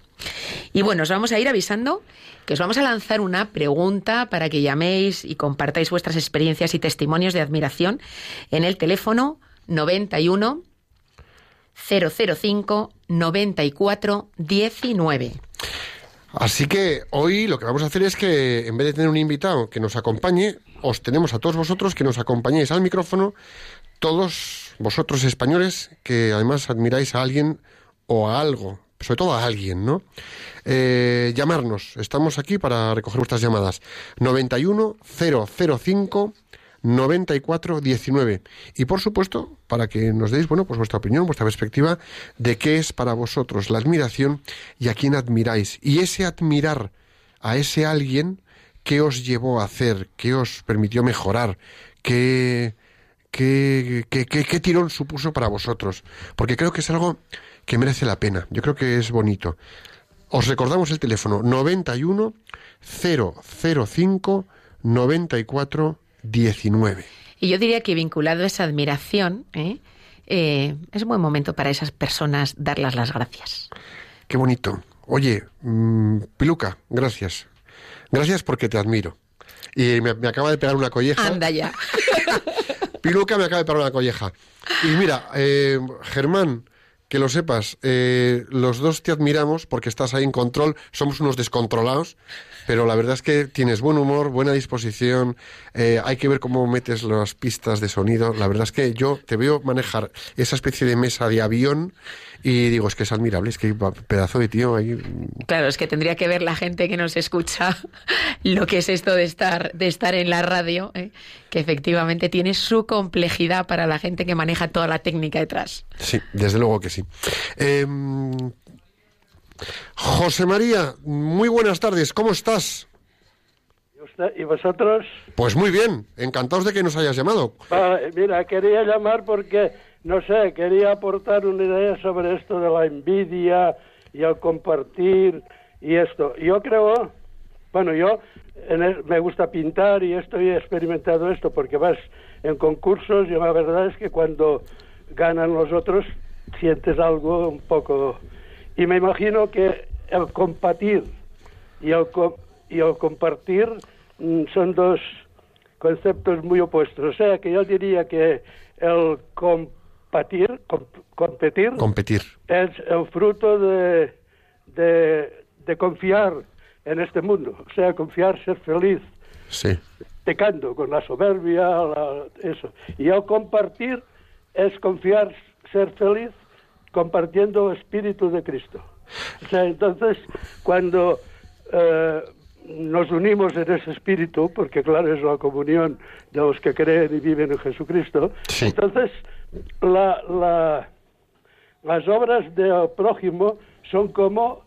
Y bueno, os vamos a ir avisando que os vamos a lanzar una pregunta para que llaméis y compartáis vuestras experiencias y testimonios de admiración en el teléfono 91 005 94 19. Así que hoy lo que vamos a hacer es que en vez de tener un invitado que nos acompañe, os tenemos a todos vosotros que nos acompañéis al micrófono, todos vosotros españoles que además admiráis a alguien o a algo, sobre todo a alguien, ¿no? Eh, llamarnos, estamos aquí para recoger vuestras llamadas. 91 005 94 19 y por supuesto para que nos deis bueno pues vuestra opinión vuestra perspectiva de qué es para vosotros la admiración y a quién admiráis. Y ese admirar a ese alguien qué os llevó a hacer qué os permitió mejorar qué qué, qué, qué- qué tirón supuso para vosotros porque creo que es algo que merece la pena. Yo creo que es bonito. Os recordamos el teléfono 91 005 94 19. Y yo diría que vinculado a esa admiración, ¿eh? Eh, es un buen momento para esas personas darlas las gracias. Qué bonito. Oye, mm, Piluca, gracias. Gracias porque te admiro. Y me, me acaba de pegar una colleja. Anda ya. Piluca me acaba de pegar una colleja. Y mira, eh, Germán, que lo sepas, eh, los dos te admiramos porque estás ahí en control, somos unos descontrolados, pero la verdad es que tienes buen humor, buena disposición, eh, hay que ver cómo metes las pistas de sonido, la verdad es que yo te veo manejar esa especie de mesa de avión y digo, es que es admirable, es que pedazo de tío ahí. Claro, es que tendría que ver la gente que nos escucha lo que es esto de estar, de estar en la radio, ¿eh? que efectivamente tiene su complejidad para la gente que maneja toda la técnica detrás. Sí, desde luego que sí. Eh, José María, muy buenas tardes, ¿cómo estás? ¿Y usted- ¿Y vosotros? Pues muy bien, encantados de que nos hayas llamado. Vale, mira, quería llamar porque, no sé, quería aportar una idea sobre esto de la envidia y el compartir y esto. Yo creo, bueno, yo en el- me gusta pintar y esto y he experimentado esto porque vas en concursos y la verdad es que cuando ganan los otros sientes algo un poco... Y me imagino que el compartir y el, co- y el compartir mm, son dos conceptos muy opuestos. O sea que yo diría que el compartir, com- competir, Competir. es el fruto de, de, de confiar en este mundo. O sea, confiar, ser feliz, Sí. pecando con la soberbia, la- eso. Y el compartir es confiar, ser feliz, compartiendo espíritu de Cristo. O sea, entonces, cuando eh, nos unimos en ese espíritu, porque claro, es la comunión de los que creen y viven en Jesucristo. Sí. Entonces, la, la- las obras del prójimo son como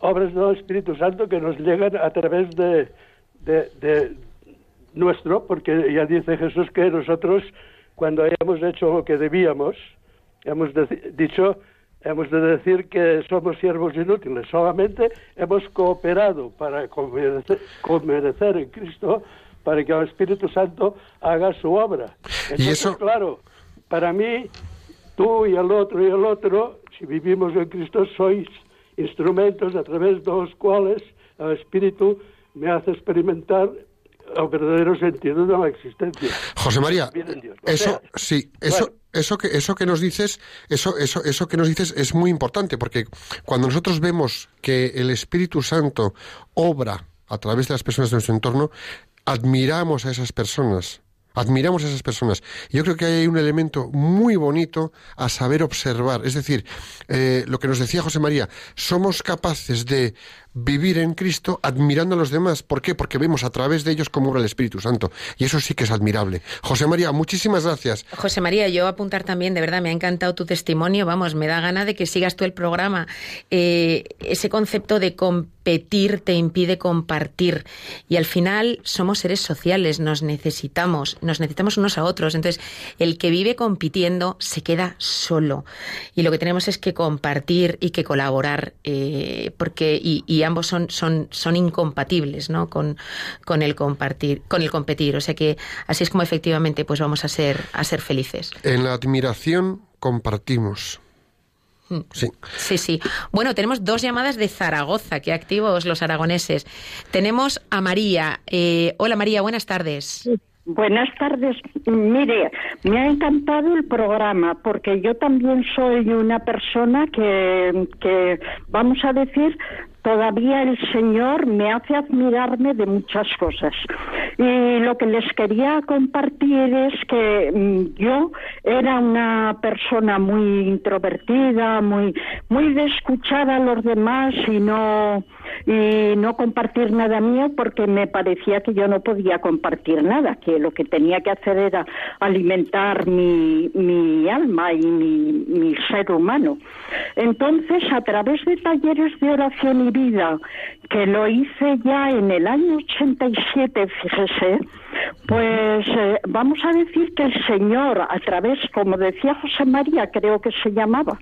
obras del Espíritu Santo que nos llegan a través de, de- de nuestro, porque ya dice Jesús que nosotros, cuando hayamos hecho lo que debíamos, hemos deci- dicho, hemos de decir que somos siervos inútiles, solamente hemos cooperado para conmerecer, conmerecer en Cristo para que el Espíritu Santo haga su obra. Entonces, eso- claro, para mí, tú y el otro y el otro, si vivimos en Cristo, sois instrumentos a través de los cuales el Espíritu me hace experimentar el verdadero sentido de la existencia. José María, Dios. O eso sea, sí, eso bueno. eso que eso que nos dices, eso eso eso que nos dices es muy importante porque cuando nosotros vemos que el Espíritu Santo obra a través de las personas de nuestro entorno, admiramos a esas personas. Admiramos a esas personas. Yo creo que hay un elemento muy bonito a saber observar. Es decir, eh, lo que nos decía José María, somos capaces de vivir en Cristo admirando a los demás. ¿Por qué? Porque vemos a través de ellos cómo obra el Espíritu Santo. Y eso sí que es admirable. José María, muchísimas gracias. José María, yo apuntar también, de verdad, me ha encantado tu testimonio, vamos, me da gana de que sigas tú el programa. Eh, ese concepto de competir te impide compartir y al final somos seres sociales, nos necesitamos, nos necesitamos unos a otros. Entonces, el que vive compitiendo se queda solo y lo que tenemos es que compartir y que colaborar, eh, porque y, y ambos son, son, son incompatibles, ¿no? Con, con el compartir, con el competir. O sea que así es como efectivamente pues vamos a ser, a ser felices. En la admiración compartimos. Mm. Sí. Sí, sí. Bueno, tenemos dos llamadas de Zaragoza, qué activos los aragoneses. Tenemos a María. Eh, hola María, buenas tardes. Buenas tardes. Mire, me ha encantado el programa porque yo también soy una persona que, que vamos a decir, todavía el Señor me hace admirarme de muchas cosas. Y lo que les quería compartir es que mm, yo era una persona muy introvertida, muy, muy de escuchar a los demás y no, y no compartir nada mío porque me parecía que yo no podía compartir nada, que lo que tenía que hacer era alimentar mi, mi alma y mi, mi ser humano. Entonces, a través de talleres de oración y que lo hice ya en el año 87, fíjese, pues eh, vamos a decir que el Señor, a través, como decía José María, creo que se llamaba,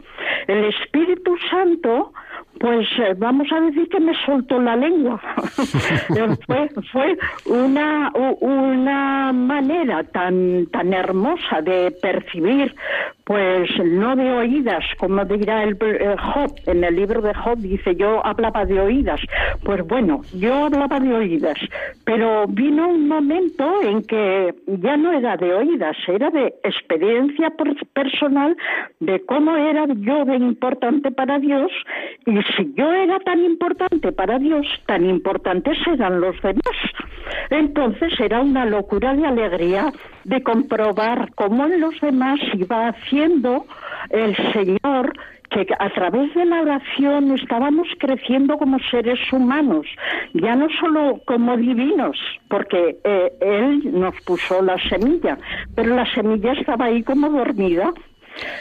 el Espíritu Santo, pues eh, vamos a decir que me soltó la lengua. Fue, fue una, una manera tan, tan hermosa de percibir, pues no de oídas, como dirá el eh, Job, en el libro de Job dice, yo hablaba de oídas. Pues bueno, yo hablaba de oídas, pero vino un momento en que ya no era de oídas, era de experiencia per- personal de cómo era yo de importante para Dios y si yo era tan importante para Dios, tan importantes eran los demás. Entonces era una locura de alegría de comprobar cómo en los demás iba haciendo el Señor que a través de la oración estábamos creciendo como seres humanos, ya no solo como divinos, porque eh, Él nos puso la semilla, pero la semilla estaba ahí como dormida.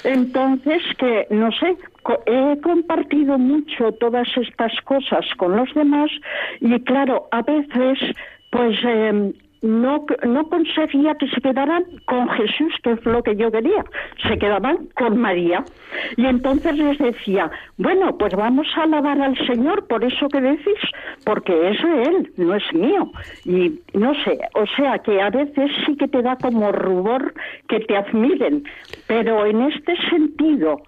Entonces, que no sé, he compartido mucho todas estas cosas con los demás y claro, a veces, pues eh, no, no conseguía que se quedaran con Jesús, que es lo que yo quería, se quedaban con María. Y entonces les decía, bueno, pues vamos a alabar al Señor por eso que decís, porque es de Él, no es mío. Y no sé, o sea que a veces sí que te da como rubor que te admiren, pero en este sentido,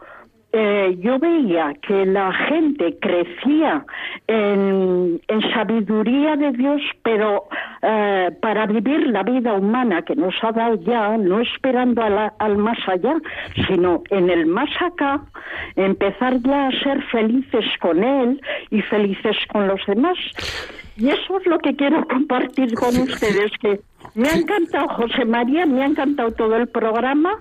eh, yo veía que la gente crecía en, en sabiduría de Dios, pero eh, para vivir la vida humana que nos ha dado ya, no esperando la- al más allá, sino en el más acá, empezar ya a ser felices con Él y felices con los demás. Y eso es lo que quiero compartir con ustedes, que Me ha encantado, José María, me ha encantado todo el programa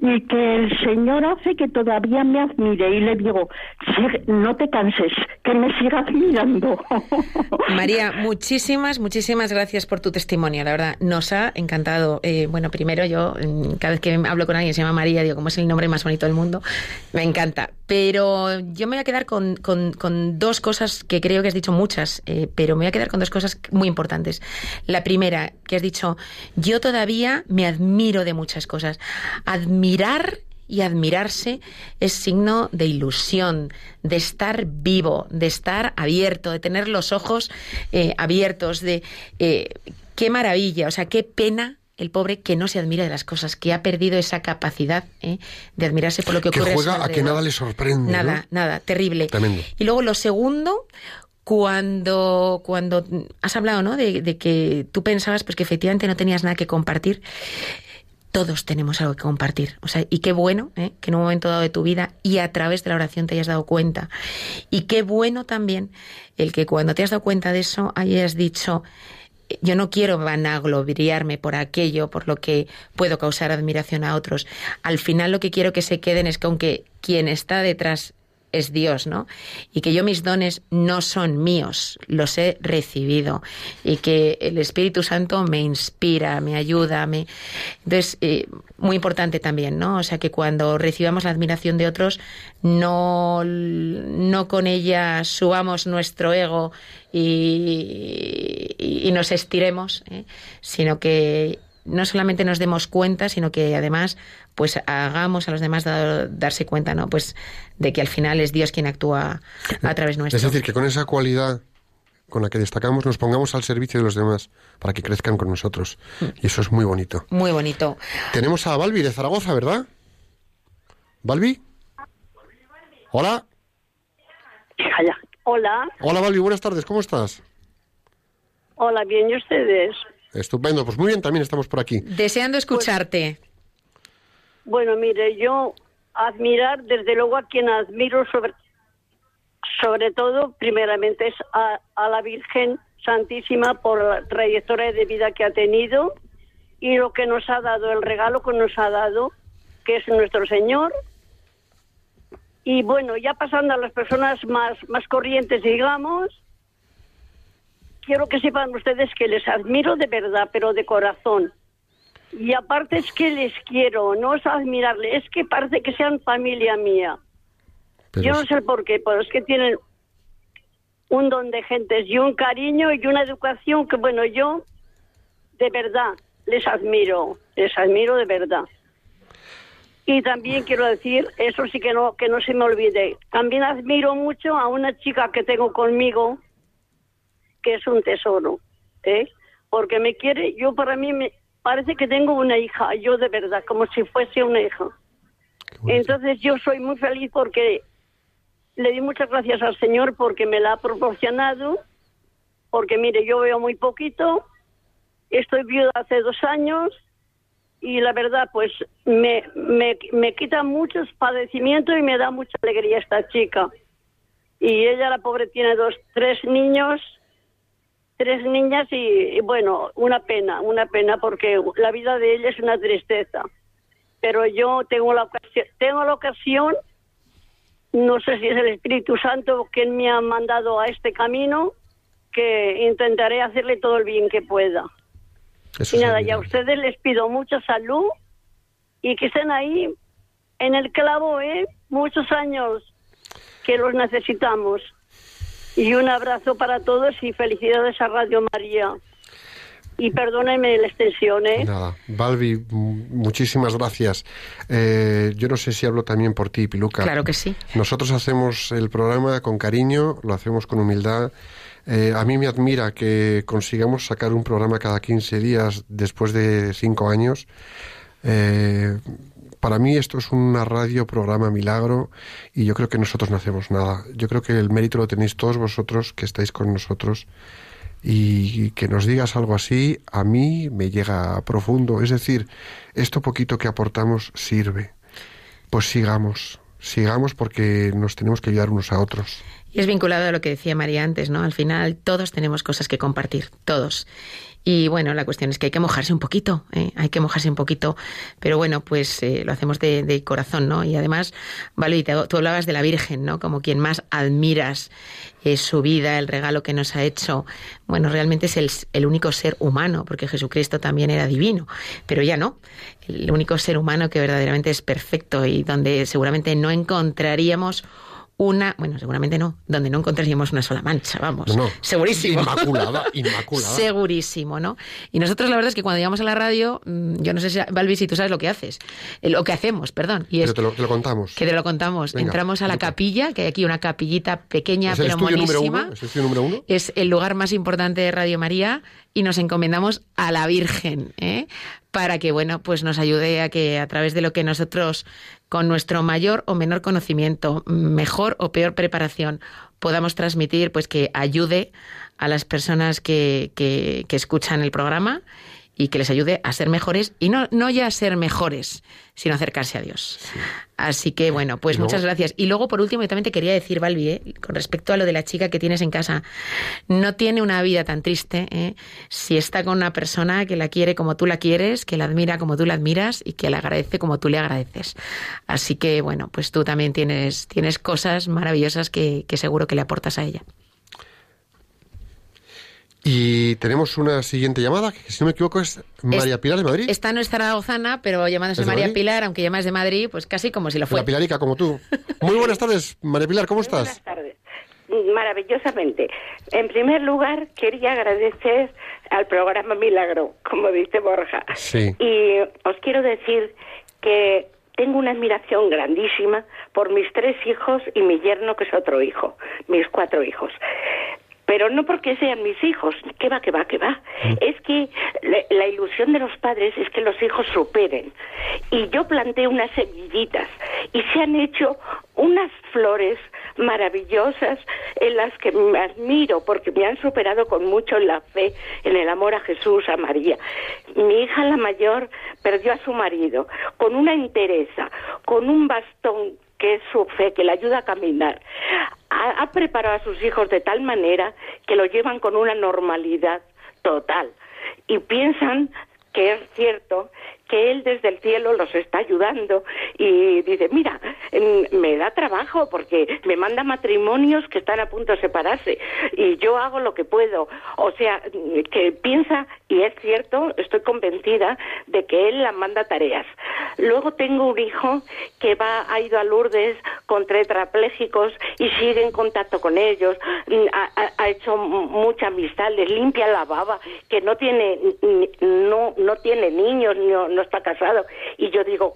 y que el Señor hace que todavía me admire. Y le digo, "Sigue- no te canses, que me siga admirando. María, muchísimas, muchísimas gracias por tu testimonio, la verdad, nos ha encantado. Eh, bueno, primero yo, mm, cada vez que hablo con alguien se llama María, digo, como es el nombre más bonito del mundo, me encanta. Pero yo me voy a quedar con, con- con dos cosas que creo que has dicho muchas, eh, pero me voy a quedar con dos cosas muy importantes. La primera, que has dicho, yo todavía me admiro de muchas cosas. Admirar y admirarse es signo de ilusión, de estar vivo, de estar abierto, de tener los ojos eh, abiertos, de eh, qué maravilla, o sea, qué pena el pobre que no se admira de las cosas, que ha perdido esa capacidad eh, de admirarse por lo que Que ocurre. su juega a que nada le sorprende. ¿no? Nada, nada, terrible. Tremendo. Y luego lo segundo, cuando, cuando has hablado, ¿no? De, que tú pensabas pues que efectivamente no tenías nada que compartir. Todos tenemos algo que compartir. O sea, y qué bueno ¿eh? que en un momento dado de tu vida y a través de la oración te hayas dado cuenta. Y qué bueno también el que cuando te has dado cuenta de eso hayas dicho, yo no quiero vanagloriarme por aquello, por lo que puedo causar admiración a otros. Al final lo que quiero que se queden es que aunque quien está detrás es Dios, ¿no? Y que yo mis dones no son míos, los he recibido y que el Espíritu Santo me inspira, me ayuda, me entonces eh, muy importante también, ¿no? O sea que cuando recibamos la admiración de otros no no con ella subamos nuestro ego y, y- nos estiremos, ¿eh? sino que no solamente nos demos cuenta, sino que además pues hagamos a los demás da- darse cuenta, ¿no? Pues de que al final es Dios quien actúa a través nuestro. Es decir, que con esa cualidad con la que destacamos nos pongamos al servicio de los demás para que crezcan con nosotros. Mm. Y eso es muy bonito. Muy bonito. Tenemos a Balbi de Zaragoza, ¿verdad? ¿Balbi? Hola. Hola, Hola, Balbi, buenas tardes, ¿cómo estás? hola, bien, ¿y ustedes? Estupendo, pues muy bien, también estamos por aquí. Deseando escucharte. Bueno, mire, yo admirar, desde luego a quien admiro sobre, sobre todo, primeramente es a, a la Virgen Santísima por la trayectoria de vida que ha tenido y lo que nos ha dado, el regalo que nos ha dado, que es nuestro Señor. Y bueno, ya pasando a las personas más, más corrientes, digamos, quiero que sepan ustedes que les admiro de verdad, pero de corazón. Y aparte es que les quiero, no es admirarle, es que parece que sean familia mía. Pero Yo no sé por qué, pero es que tienen un don de gentes y un cariño y una educación que, bueno, yo de verdad les admiro, les admiro de verdad. Y también quiero decir, eso sí que no, que no se me olvide, también admiro mucho a una chica que tengo conmigo, que es un tesoro, ¿eh? Porque me quiere, yo para mí me parece que tengo una hija, yo de verdad, como si fuese una hija. Entonces yo soy muy feliz porque le di muchas gracias al Señor porque me la ha proporcionado, porque mire, yo veo muy poquito, estoy viuda hace dos años y la verdad pues me, me, me quita muchos padecimientos y me da mucha alegría esta chica. Y ella, la pobre, tiene dos, tres niños, tres niñas y, y bueno, una pena, una pena porque la vida de ella es una tristeza pero yo tengo la ocasión, tengo la ocasión, no sé si es el Espíritu Santo quien me ha mandado a este camino, que intentaré hacerle todo el bien que pueda. Eso Y nada, y a ustedes les pido mucha salud y que estén ahí en el clavo, ¿eh? Muchos años que los necesitamos. Y un abrazo para todos y felicidades a Radio María. Y perdónenme la extensión, ¿eh? Nada, Balbi, muchísimas gracias. Eh, yo no sé si hablo también por ti, Piluca. Claro que sí. Nosotros hacemos el programa con cariño, lo hacemos con humildad. Eh, a mí me admira que consigamos sacar un programa cada 15 días después de cinco años. Eh, para mí esto es una radio programa milagro y yo creo que nosotros no hacemos nada. Yo creo que el mérito lo tenéis todos vosotros que estáis con nosotros y que nos digas algo así a mí me llega profundo. Es decir, esto poquito que aportamos sirve. Pues sigamos, sigamos porque nos tenemos que ayudar unos a otros. Y es vinculado a lo que decía María antes, ¿no? Al final todos tenemos cosas que compartir, todos. Y bueno, la cuestión es que hay que mojarse un poquito, ¿eh? hay que mojarse un poquito, pero bueno, pues eh, lo hacemos de, corazón, ¿no? Y además, vale, te- tú hablabas de la Virgen, ¿no? Como quien más admiras eh, su vida, el regalo que nos ha hecho. Bueno, realmente es el, el único ser humano, porque Jesucristo también era divino, pero ya no. El único ser humano que verdaderamente es perfecto y donde seguramente no encontraríamos una, bueno, seguramente no, donde no encontraríamos una sola mancha, vamos, No, no. segurísimo. Inmaculada, inmaculada. Segurísimo, ¿no? Y nosotros la verdad es que cuando llegamos a la radio, mm, yo no sé si, Balbi, si tú sabes lo que haces, eh, lo que hacemos, perdón, y Pero es te lo, te lo contamos. que te lo contamos. Venga, Entramos a la capilla, que hay aquí una capillita pequeña ¿Es pero monísima. uno? ¿Es el estudio número uno? Es el lugar más importante de Radio María y nos encomendamos a la Virgen, ¿eh? para que bueno, pues nos ayude a que a través de lo que nosotros con nuestro mayor o menor conocimiento, mejor o peor preparación, podamos transmitir, pues que ayude a las personas que, que, que escuchan el programa y que les ayude a ser mejores y no, no ya a ser mejores, sino acercarse a Dios. Así que bueno, pues muchas gracias. Y luego, por último, yo también te quería decir, Balbi, ¿eh? con respecto a lo de la chica que tienes en casa, no tiene una vida tan triste ¿eh? si está con una persona que la quiere como tú la quieres, que la admira como tú la admiras y que la agradece como tú le agradeces. Así que bueno, pues tú también tienes, tienes cosas maravillosas que, que seguro que le aportas a ella. Y tenemos una siguiente llamada, que si no me equivoco es María Es- Pilar de Madrid. Está nuestra zaragozana, pero llamándose ¿Es de María Madrid? Pilar, aunque llamas de Madrid, pues casi como si lo La fuera. Pilarica, como tú. Muy buenas tardes, María Pilar, ¿cómo estás? Buenas tardes. Maravillosamente. En primer lugar, quería agradecer al programa Milagro, como dice Borja. Sí. Y os quiero decir que tengo una admiración grandísima por mis tres hijos y mi yerno, que es otro hijo, mis cuatro hijos. Pero no porque sean mis hijos, que va, que va, que va. Es que la, la ilusión de los padres es que los hijos superen. Y yo planté unas semillitas y se han hecho unas flores maravillosas en las que me admiro porque me han superado con mucho en la fe, en el amor a Jesús, a María. Mi hija la mayor perdió a su marido con una entereza, con un bastón que es su fe, que le ayuda a caminar. Ha, ha preparado a sus hijos de tal manera que lo llevan con una normalidad total y piensan que es cierto que él desde el cielo los está ayudando y dice, mira, mm, me da trabajo porque me manda matrimonios que están a punto de separarse y yo hago lo que puedo. O sea, que piensa, y es cierto, estoy convencida de que él la manda tareas. Luego tengo un hijo que va, ha ido a Lourdes con tetrapléjicos y sigue en contacto con ellos, mm, ha, hecho mucha amistad, les limpia la baba, que no tiene, no, no tiene niños, no, no está casado. Y yo digo,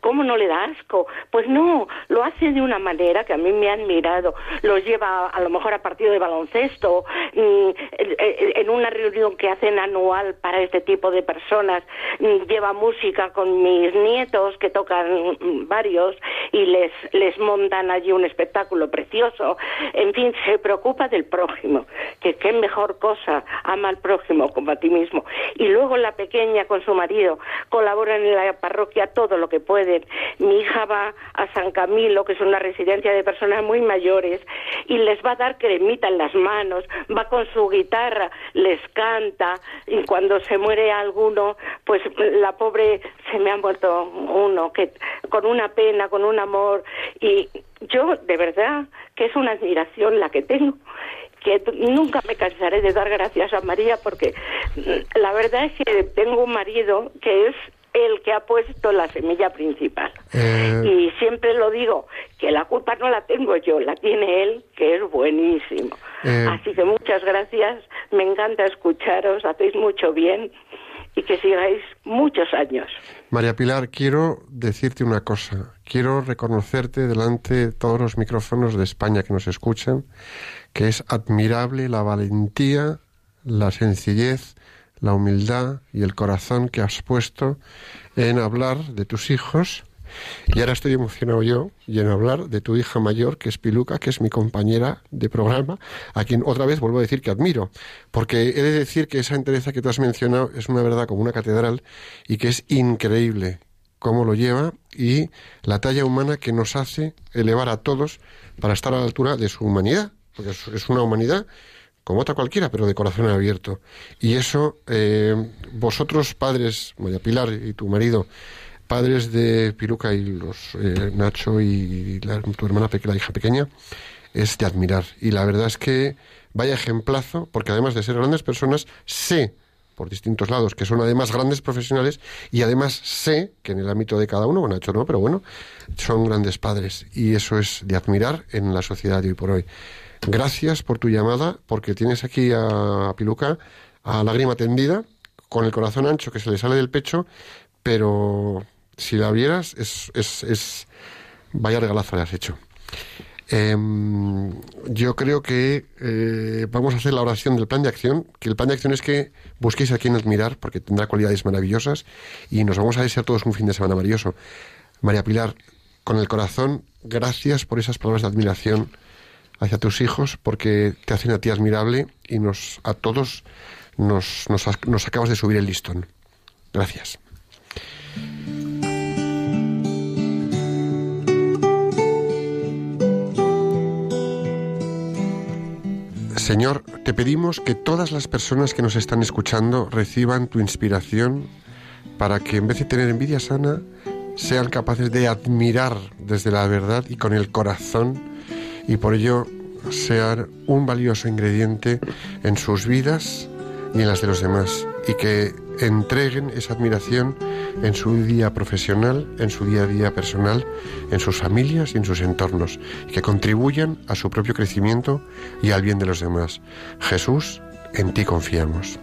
¿cómo no le da asco? Pues no, lo hace de una manera que a mí me ha admirado. Los lleva a lo mejor a partido de baloncesto, mm, en una reunión que hacen anual para este tipo de personas, mm, lleva música con mis nietos que tocan mm, varios y les, les montan allí un espectáculo precioso. En fin, se preocupa del prójimo, que qué mejor cosa, ama al prójimo como a ti mismo. Y luego la pequeña con su marido colaboran en la parroquia todo lo que pueden. Mi hija va a San Camilo, que es una residencia de personas muy mayores, y les va a dar cremita en las manos, va con su guitarra, les canta, y cuando se muere alguno, pues la pobre se me ha muerto uno, que con una pena, con un amor, y yo de verdad que es una admiración la que tengo que nunca me cansaré de dar gracias a María porque mm, la verdad es que tengo un marido que es el que ha puesto la semilla principal. Eh, Y siempre lo digo, que la culpa no la tengo yo, la tiene él, que es buenísimo. Eh. Así que muchas gracias, me encanta escucharos, hacéis mucho bien y que sigáis muchos años. María Pilar, quiero decirte una cosa. Quiero reconocerte delante de todos los micrófonos de España que nos escuchan, que es admirable la valentía, la sencillez, la humildad y el corazón que has puesto en hablar de tus hijos. Y ahora estoy emocionado yo y en hablar de tu hija mayor, que es Piluca, que es mi compañera de programa, a quien otra vez vuelvo a decir que admiro, porque he de decir que esa entereza que tú has mencionado es una verdad como una catedral y que es increíble cómo lo lleva y la talla humana que nos hace elevar a todos para estar a la altura de su humanidad, porque es, una humanidad como otra cualquiera, pero de corazón abierto. Y eso, eh, vosotros padres, María Pilar y tu marido, padres de Piruca y los eh, Nacho y la- tu hermana la hija pequeña, es de admirar. Y la verdad es que vaya ejemplazo, porque además de ser grandes personas, sé por distintos lados que son además grandes profesionales y además sé que en el ámbito de cada uno, bueno, Nacho no, pero bueno, son grandes padres y eso es de admirar en la sociedad de hoy por hoy. Gracias por tu llamada, porque tienes aquí a Piluca a lágrima tendida, con el corazón ancho que se le sale del pecho, pero si la vieras, es, es, es vaya regalazo le has hecho. Em, yo creo que eh, vamos a hacer la oración del plan de acción, que el plan de acción es que busquéis a quien admirar, porque tendrá cualidades maravillosas, y nos vamos a desear todos un fin de semana maravilloso. María Pilar, con el corazón, gracias por esas palabras de admiración hacia tus hijos, porque te hacen a ti admirable y nos a todos nos, nos, nos acabas de subir el listón. Gracias. Señor, te pedimos que todas las personas que nos están escuchando reciban tu inspiración para que en vez de tener envidia sana, sean capaces de admirar desde la verdad y con el corazón y por ello sean un valioso ingrediente en sus vidas y en las de los demás y que entreguen esa admiración en su día profesional, en su día a día personal, en sus familias y en sus entornos y que contribuyan a su propio crecimiento y al bien de los demás. Jesús, en ti confiamos.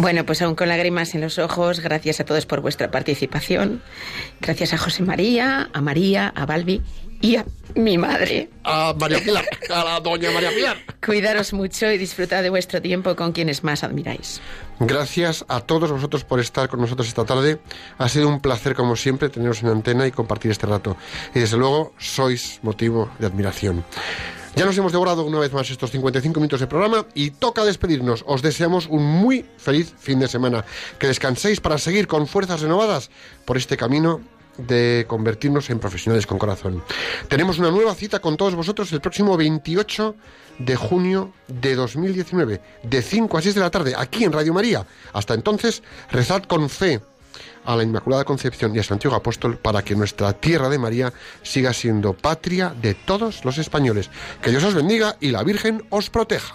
Bueno, pues aún con lágrimas en los ojos, gracias a todos por vuestra participación. Gracias a José María, a María, a Balbi y a mi madre. A María Pilar, a la doña María Pilar. Cuidaros mucho y disfrutad de vuestro tiempo con quienes más admiráis. Gracias a todos vosotros por estar con nosotros esta tarde. Ha sido un placer, como siempre, teneros en antena y compartir este rato. Y desde luego, sois motivo de admiración. Ya nos hemos devorado una vez más estos 55 minutos de programa y toca despedirnos. Os deseamos un muy feliz fin de semana. Que descanséis para seguir con fuerzas renovadas por este camino de convertirnos en profesionales con corazón. Tenemos una nueva cita con todos vosotros el próximo 28 de junio de 2019, de 5 a 6 de la tarde, aquí en Radio María. Hasta entonces, rezad con fe a la Inmaculada Concepción y a Santiago Apóstol para que nuestra tierra de María siga siendo patria de todos los españoles. Que Dios os bendiga y la Virgen os proteja.